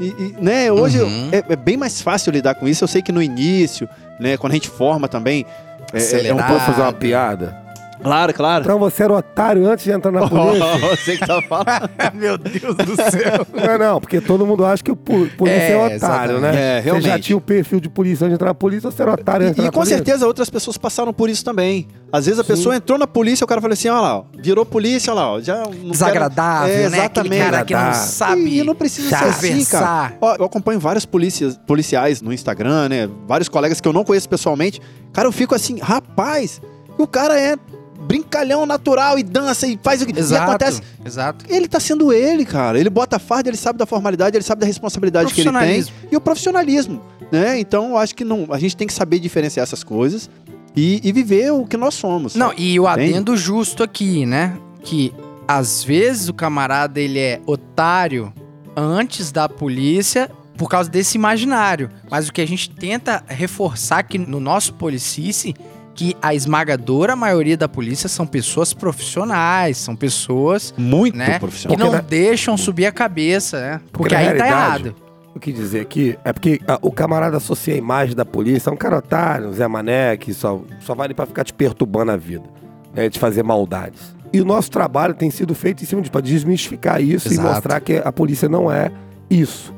Speaker 4: E, e, né, hoje
Speaker 2: Uhum.
Speaker 4: é, é bem mais fácil lidar com isso. Eu sei que no início, né, quando a gente forma também. É, é um.
Speaker 3: Posso fazer uma piada?
Speaker 4: Claro, claro.
Speaker 3: Então você era otário antes de entrar na polícia? (laughs)
Speaker 4: Você que tá falando. (laughs)
Speaker 2: Meu Deus do céu.
Speaker 3: Não, não, porque todo mundo acha que o pu- polícia é,
Speaker 2: É,
Speaker 3: otário,
Speaker 2: exatamente.
Speaker 3: né?
Speaker 4: É,
Speaker 3: Você já
Speaker 4: realmente.
Speaker 3: tinha o perfil de polícia antes de entrar na polícia, você era otário antes de
Speaker 4: E,
Speaker 3: entrar
Speaker 4: e
Speaker 3: na
Speaker 4: com
Speaker 3: polícia.
Speaker 4: certeza outras pessoas passaram por isso também. Às vezes a pessoa entrou na polícia, o cara falou assim, olha lá, ó, virou polícia, olha lá, ó, já não
Speaker 2: Desagradável,
Speaker 4: quero... É,
Speaker 2: né? Aquele
Speaker 4: exatamente.
Speaker 2: cara que não sabe
Speaker 4: E, e não precisa ser assim, cara. Ó, eu acompanho vários polícias, policiais no Instagram, né? Vários colegas que eu não conheço pessoalmente. Cara, eu fico assim, rapaz, o cara é brincalhão natural e dança e faz o que
Speaker 2: Exato,
Speaker 4: acontece.
Speaker 2: exato.
Speaker 4: Ele tá sendo ele, cara. Ele bota a farda, ele sabe da formalidade, ele sabe da responsabilidade que ele tem e o profissionalismo, né? Então, eu acho que não, a gente tem que saber diferenciar essas coisas e, e viver o que nós somos.
Speaker 2: Não, e o
Speaker 4: Entende?
Speaker 2: adendo justo aqui, né? Que às vezes o camarada ele é otário antes da polícia por causa desse imaginário. Mas o que a gente tenta reforçar aqui no nosso policice que a esmagadora maioria da polícia são pessoas profissionais, são pessoas
Speaker 4: muito
Speaker 2: né, que
Speaker 4: profissional.
Speaker 2: não
Speaker 3: Porque na-
Speaker 2: deixam subir a cabeça, né? Porque,
Speaker 3: na
Speaker 2: aí tá
Speaker 3: realidade,
Speaker 2: errado.
Speaker 3: O que dizer aqui é porque ah, o camarada associa a imagem da polícia a um cara otário, um Zé Mané, que só, só vai ali pra ficar te perturbando a vida, né, de fazer maldades. E o nosso trabalho tem sido feito em cima de para desmistificar isso
Speaker 2: Exato.
Speaker 3: e mostrar que a polícia não é isso.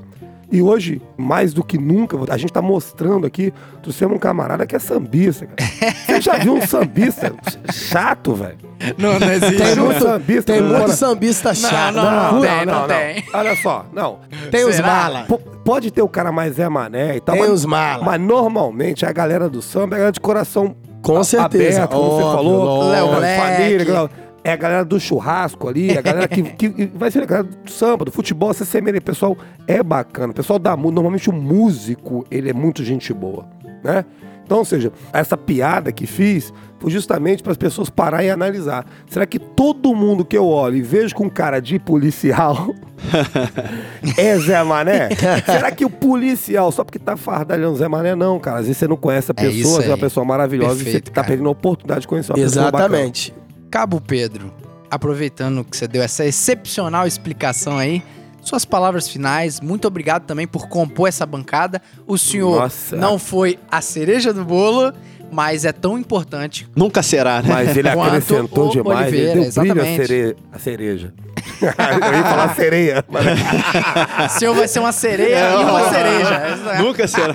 Speaker 3: E hoje, mais do que nunca, a gente tá mostrando aqui, trouxemos um camarada que é sambista, cara. (laughs) Você já viu um sambista chato, velho?
Speaker 2: Não, não existe.
Speaker 1: Tem
Speaker 3: um
Speaker 1: muito,
Speaker 3: sambista
Speaker 1: tem muito sambista chato.
Speaker 2: não, não,
Speaker 1: Muito.
Speaker 2: tem, não tem.
Speaker 3: Olha só, não.
Speaker 1: Tem os
Speaker 2: Será?
Speaker 1: mala.
Speaker 3: P- pode ter o cara mais Zé Mané e tal,
Speaker 1: Tem
Speaker 3: mas,
Speaker 1: os mala.
Speaker 3: mas normalmente a galera do samba é a galera de coração
Speaker 1: Com
Speaker 3: a-
Speaker 1: certeza.
Speaker 3: aberto, como você falou.
Speaker 2: Léo
Speaker 3: é, família, é a galera do churrasco ali, a galera que, que vai ser a galera do samba, do futebol, essa semelha, pessoal é bacana. O pessoal da música, normalmente o músico, ele é muito gente boa, né? Então, ou seja, essa piada que fiz foi justamente para as pessoas parar e analisar. Será que todo mundo que eu olho e vejo com cara de policial (laughs) é Zé Mané? Será que o policial, só porque tá fardalhando Zé Mané, não, cara? Às vezes você não conhece a
Speaker 2: É
Speaker 3: pessoa, é uma
Speaker 2: aí.
Speaker 3: pessoa maravilhosa e
Speaker 2: Perfeito,
Speaker 3: você tá
Speaker 2: cara.
Speaker 3: perdendo a oportunidade de conhecer uma pessoa bacana.
Speaker 7: Exatamente.
Speaker 2: Cabo Pedro, aproveitando que você deu essa excepcional explicação aí, suas palavras finais, muito obrigado também por compor essa bancada. O senhor
Speaker 3: Nossa.
Speaker 2: não foi a cereja do bolo, mas é tão importante.
Speaker 4: Nunca será, né?
Speaker 3: Mas ele (laughs) acrescentou demais,
Speaker 2: Oliveira,
Speaker 3: ele deu
Speaker 2: exatamente.
Speaker 3: cere- à cereja. Eu ia falar sereia. mas-
Speaker 2: O senhor vai ser uma sereia e uma cereja. É-
Speaker 4: Nunca será.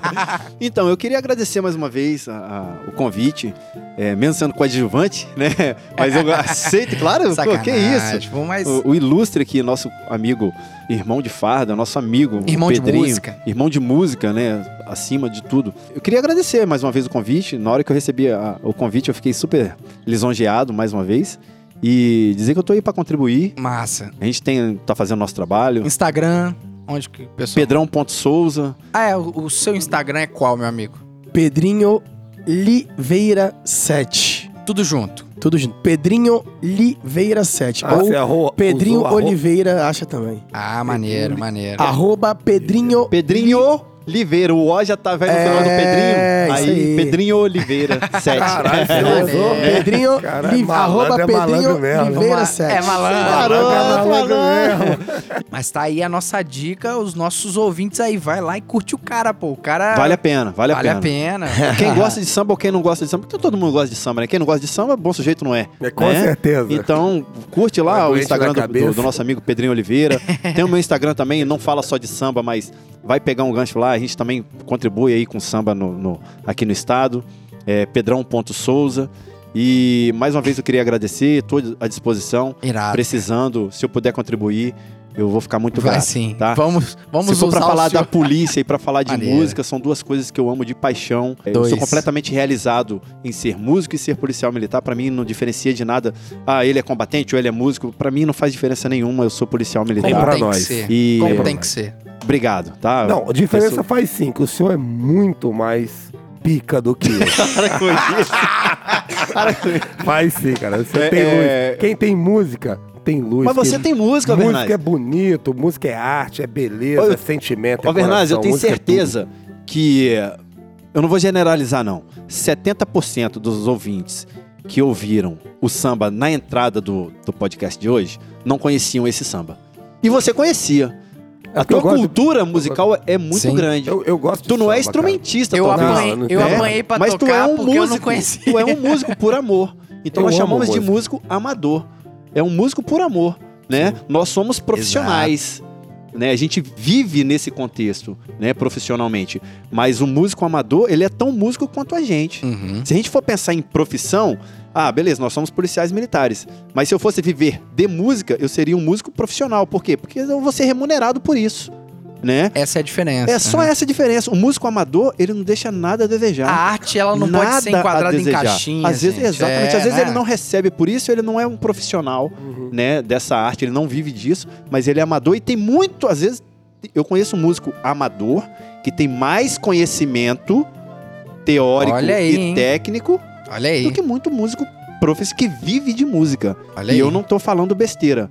Speaker 4: Então, eu queria agradecer mais uma vez a- a- o convite, é, mesmo sendo coadjuvante, né? Mas eu aceito, claro, pô, que isso.
Speaker 2: pô, mas-
Speaker 4: O, o ilustre aqui, nosso amigo, irmão de farda, nosso amigo,
Speaker 2: Irmão
Speaker 4: o
Speaker 2: de
Speaker 4: Pedrinho,
Speaker 2: música.
Speaker 4: irmão de música, né? Acima de tudo. Eu queria agradecer mais uma vez o convite. Na hora que eu recebi a- o convite, eu fiquei super lisonjeado mais uma vez. E dizer que eu tô aí para contribuir.
Speaker 2: Massa.
Speaker 4: A gente tem, tá fazendo nosso trabalho.
Speaker 2: Instagram, onde que o pessoal...
Speaker 4: Pedrão.souza.
Speaker 2: Ah, é, o, o seu Instagram é qual, meu amigo?
Speaker 7: Pedrinho Liveira 7.
Speaker 2: Tudo junto.
Speaker 7: Tudo junto. Pedrinho Liveira 7.
Speaker 3: Ah,
Speaker 7: Ou
Speaker 3: arro-
Speaker 7: Pedrinho Oliveira acha também.
Speaker 2: Ah, maneiro, maneiro.
Speaker 7: Arroba Pedrinho.
Speaker 4: Pedrinho Oliveira. O O já tá velho no
Speaker 7: É,
Speaker 4: final do Pedrinho.
Speaker 7: isso
Speaker 4: Aí,
Speaker 7: aí.
Speaker 4: Pedrinho Oliveira, (laughs) 7.
Speaker 3: Caralho,
Speaker 2: Maneiro.
Speaker 3: usou?
Speaker 7: Pedrinho.
Speaker 3: Caralho,
Speaker 7: Li- arroba
Speaker 3: é
Speaker 7: Pedrinho
Speaker 3: malandro mesmo.
Speaker 7: Liveira
Speaker 2: Vamos lá.
Speaker 7: 7.
Speaker 2: É malandro.
Speaker 3: É
Speaker 4: Malandro,
Speaker 3: malandro
Speaker 4: malandro.
Speaker 3: mesmo.
Speaker 2: Mas tá aí a nossa dica, os nossos ouvintes aí, vai lá e curte o cara, pô. O cara...
Speaker 4: Vale a pena, vale,
Speaker 2: Vale
Speaker 4: a pena. (laughs) Quem gosta de samba ou quem não gosta de samba, porque todo mundo gosta de samba, né? Quem não gosta de samba, bom sujeito não é.
Speaker 3: É, com
Speaker 4: né?
Speaker 3: certeza.
Speaker 4: Então, curte lá o
Speaker 3: Aguente
Speaker 4: Instagram do, do- do nosso amigo Pedrinho Oliveira. (laughs) Tem o meu Instagram também, não fala só de samba, mas vai pegar um gancho lá. Gente também contribui aí com samba no, no- aqui no estado. É pedrão.souza. E mais uma vez eu queria agradecer, estou à disposição.
Speaker 2: Irado.
Speaker 4: Precisando, se eu puder contribuir, eu vou ficar muito
Speaker 2: Vai
Speaker 4: grato.
Speaker 2: sim.
Speaker 4: Tá?
Speaker 2: Vamos, vamos
Speaker 4: Se for pra falar da polícia e pra falar de
Speaker 2: Maneiro.
Speaker 4: música, são duas coisas que eu amo de paixão. Eu
Speaker 2: Dois.
Speaker 4: sou completamente realizado em ser músico e ser policial militar. Pra mim não diferencia de nada. Ah, ele é combatente ou ele é músico. Pra mim não faz diferença nenhuma. Eu sou policial militar.
Speaker 3: Tem pra
Speaker 2: tem
Speaker 3: nós.
Speaker 2: que ser.
Speaker 4: E-
Speaker 2: Como
Speaker 3: Tem
Speaker 2: que ser.
Speaker 4: Obrigado, tá?
Speaker 3: Não, a diferença
Speaker 4: Pessoa-
Speaker 3: faz sim, que o senhor é muito mais pica do que eu. (laughs)
Speaker 4: Para com isso. Para com isso.
Speaker 3: faz sim, cara. Você
Speaker 4: É,
Speaker 3: tem
Speaker 4: é-.
Speaker 3: Quem tem música, tem luz.
Speaker 4: Mas você tem música,
Speaker 3: Música é bonito, música é arte, é beleza,
Speaker 4: Ô,
Speaker 3: é sentimento, é
Speaker 4: Ô, Vernaz, eu tenho
Speaker 3: é
Speaker 4: certeza que. Eu não vou generalizar, não. 70% dos ouvintes que ouviram o samba na entrada do, do podcast de hoje não conheciam esse samba. E você conhecia. A
Speaker 3: porque eu
Speaker 4: tua
Speaker 3: gosto de-
Speaker 4: cultura musical é muito
Speaker 2: Sim.
Speaker 4: grande.
Speaker 3: Eu, eu gosto de
Speaker 4: Tu não é
Speaker 3: samba,
Speaker 4: instrumentista,
Speaker 2: Eu apanhei,
Speaker 3: não
Speaker 2: eu
Speaker 3: tem.
Speaker 2: apanhei pra
Speaker 4: Mas tu
Speaker 2: tocar
Speaker 4: é um
Speaker 2: porque eu não
Speaker 4: músico.
Speaker 2: conhecia.
Speaker 4: Tu é um músico por amor. Então
Speaker 3: Eu
Speaker 4: nós
Speaker 3: amo
Speaker 4: chamamos de
Speaker 3: música.
Speaker 4: músico amador. É um músico por amor, né? Nós somos profissionais. Né? A gente vive nesse contexto, né, profissionalmente. Mas o músico amador, ele é tão músico quanto a gente.
Speaker 2: Uhum.
Speaker 4: Se a gente for pensar em profissão, ah, beleza, nós somos policiais militares. Mas se eu fosse viver de música, eu seria um músico profissional. Por quê? Porque eu vou ser remunerado por isso, né?
Speaker 2: Essa é a diferença.
Speaker 4: É só
Speaker 2: né?
Speaker 4: essa a diferença. O músico amador, ele não deixa nada a desejar.
Speaker 2: A arte, ela não pode ser
Speaker 4: Nada
Speaker 2: enquadrada em caixinhas.
Speaker 4: Às vezes, exatamente.
Speaker 2: É,
Speaker 4: às vezes
Speaker 2: né?
Speaker 4: ele não recebe por isso, ele não é um profissional,
Speaker 3: Uhum.
Speaker 4: né, dessa arte, ele não vive disso, mas ele é amador e tem muito, às vezes, eu conheço um músico amador que tem mais conhecimento teórico
Speaker 2: aí,
Speaker 4: e
Speaker 2: hein?
Speaker 4: técnico
Speaker 2: Olha aí.
Speaker 4: do que muito músico professor que vive de música.
Speaker 2: Olha
Speaker 4: e
Speaker 2: aí.
Speaker 4: eu não tô falando besteira,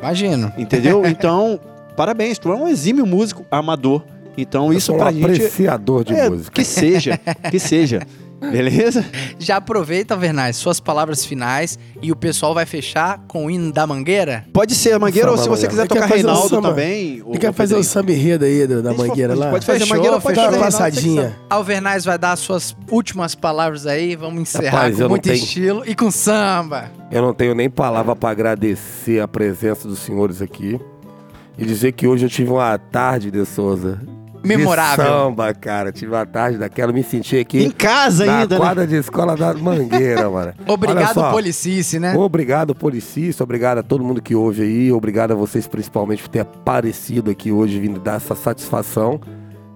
Speaker 2: Imagino.
Speaker 4: entendeu? (laughs) Então, parabéns, tu é um exímio músico amador. Então,
Speaker 3: Eu
Speaker 4: isso
Speaker 3: um
Speaker 4: pra gente
Speaker 3: apreciador de
Speaker 4: é,
Speaker 3: música.
Speaker 4: que seja, que seja. (laughs) Beleza?
Speaker 2: Já aproveita, Vernais, suas palavras finais e o pessoal vai fechar com o hino da Mangueira?
Speaker 4: Pode ser a Mangueira, ou
Speaker 3: Samba
Speaker 4: se você quiser tocar Reinaldo
Speaker 7: samba.
Speaker 4: também.
Speaker 7: Ele quer fazer o samba enredo aí da mangueira lá?
Speaker 4: Pode fazer
Speaker 2: Fechou,
Speaker 4: Mangueira, pode fazer
Speaker 7: uma passadinha.
Speaker 2: Alvernais vai dar suas últimas palavras aí, vamos encerrar
Speaker 3: Rapaz,
Speaker 2: com muito
Speaker 3: tenho.
Speaker 2: estilo e com samba.
Speaker 3: Eu não tenho nem palavra para agradecer a presença dos senhores aqui e dizer que hoje eu tive uma tarde de Souza.
Speaker 2: Memorável.
Speaker 3: De samba, cara. Tive uma tarde daquela, me senti
Speaker 4: Em
Speaker 3: aqui
Speaker 4: casa
Speaker 3: na
Speaker 4: ainda, né?
Speaker 3: quadra de escola da Mangueira, (laughs) mano.
Speaker 2: Obrigado. Policice, né?
Speaker 3: Obrigado, policista. Obrigado a todo mundo que ouve aí. Obrigado a vocês, principalmente, por ter aparecido aqui hoje, vindo dar essa satisfação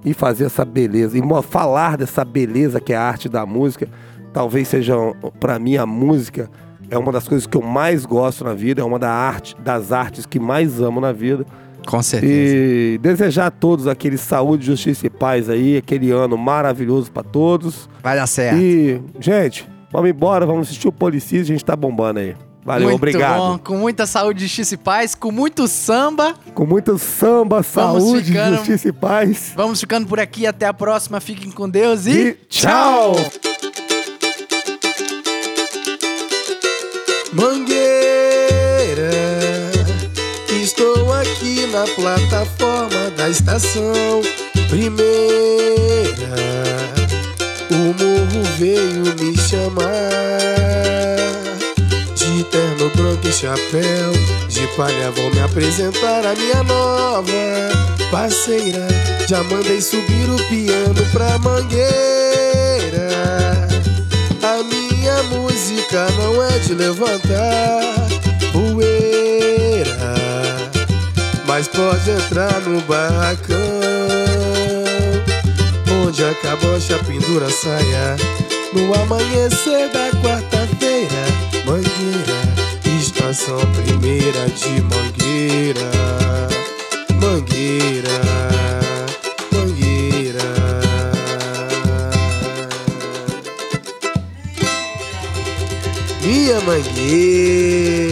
Speaker 3: e fazer essa beleza. E falar dessa beleza que é a arte da música. Talvez seja, pra mim, a música é uma das coisas que eu mais gosto na vida. É uma da arte, das artes que mais amo na vida.
Speaker 2: Com certeza.
Speaker 3: E desejar a todos aquele saúde, justiça e paz aí, aquele ano maravilhoso pra todos.
Speaker 2: Vai dar certo.
Speaker 3: E, gente, vamos embora, vamos assistir o Policis, a gente tá bombando aí. Valeu,
Speaker 2: muito
Speaker 3: obrigado.
Speaker 2: bom, com muita saúde, justiça e paz, com muito samba.
Speaker 3: Com muito samba, saúde,
Speaker 2: ficando-
Speaker 3: justiça e paz.
Speaker 2: Vamos ficando por aqui, até a próxima. Fiquem com Deus e,
Speaker 3: E tchau!
Speaker 1: Mangueira, na plataforma da estação Primeira. O morro veio me chamar de terno branco e chapéu. De palha vou me apresentar a minha nova parceira. Já mandei subir o piano pra mangueira. A minha música não é de levantar mas pode entrar no barracão, onde a cabocha pendura a saia. No amanhecer da quarta-feira, Mangueira, estação primeira de Mangueira, Mangueira. Minha mangueira.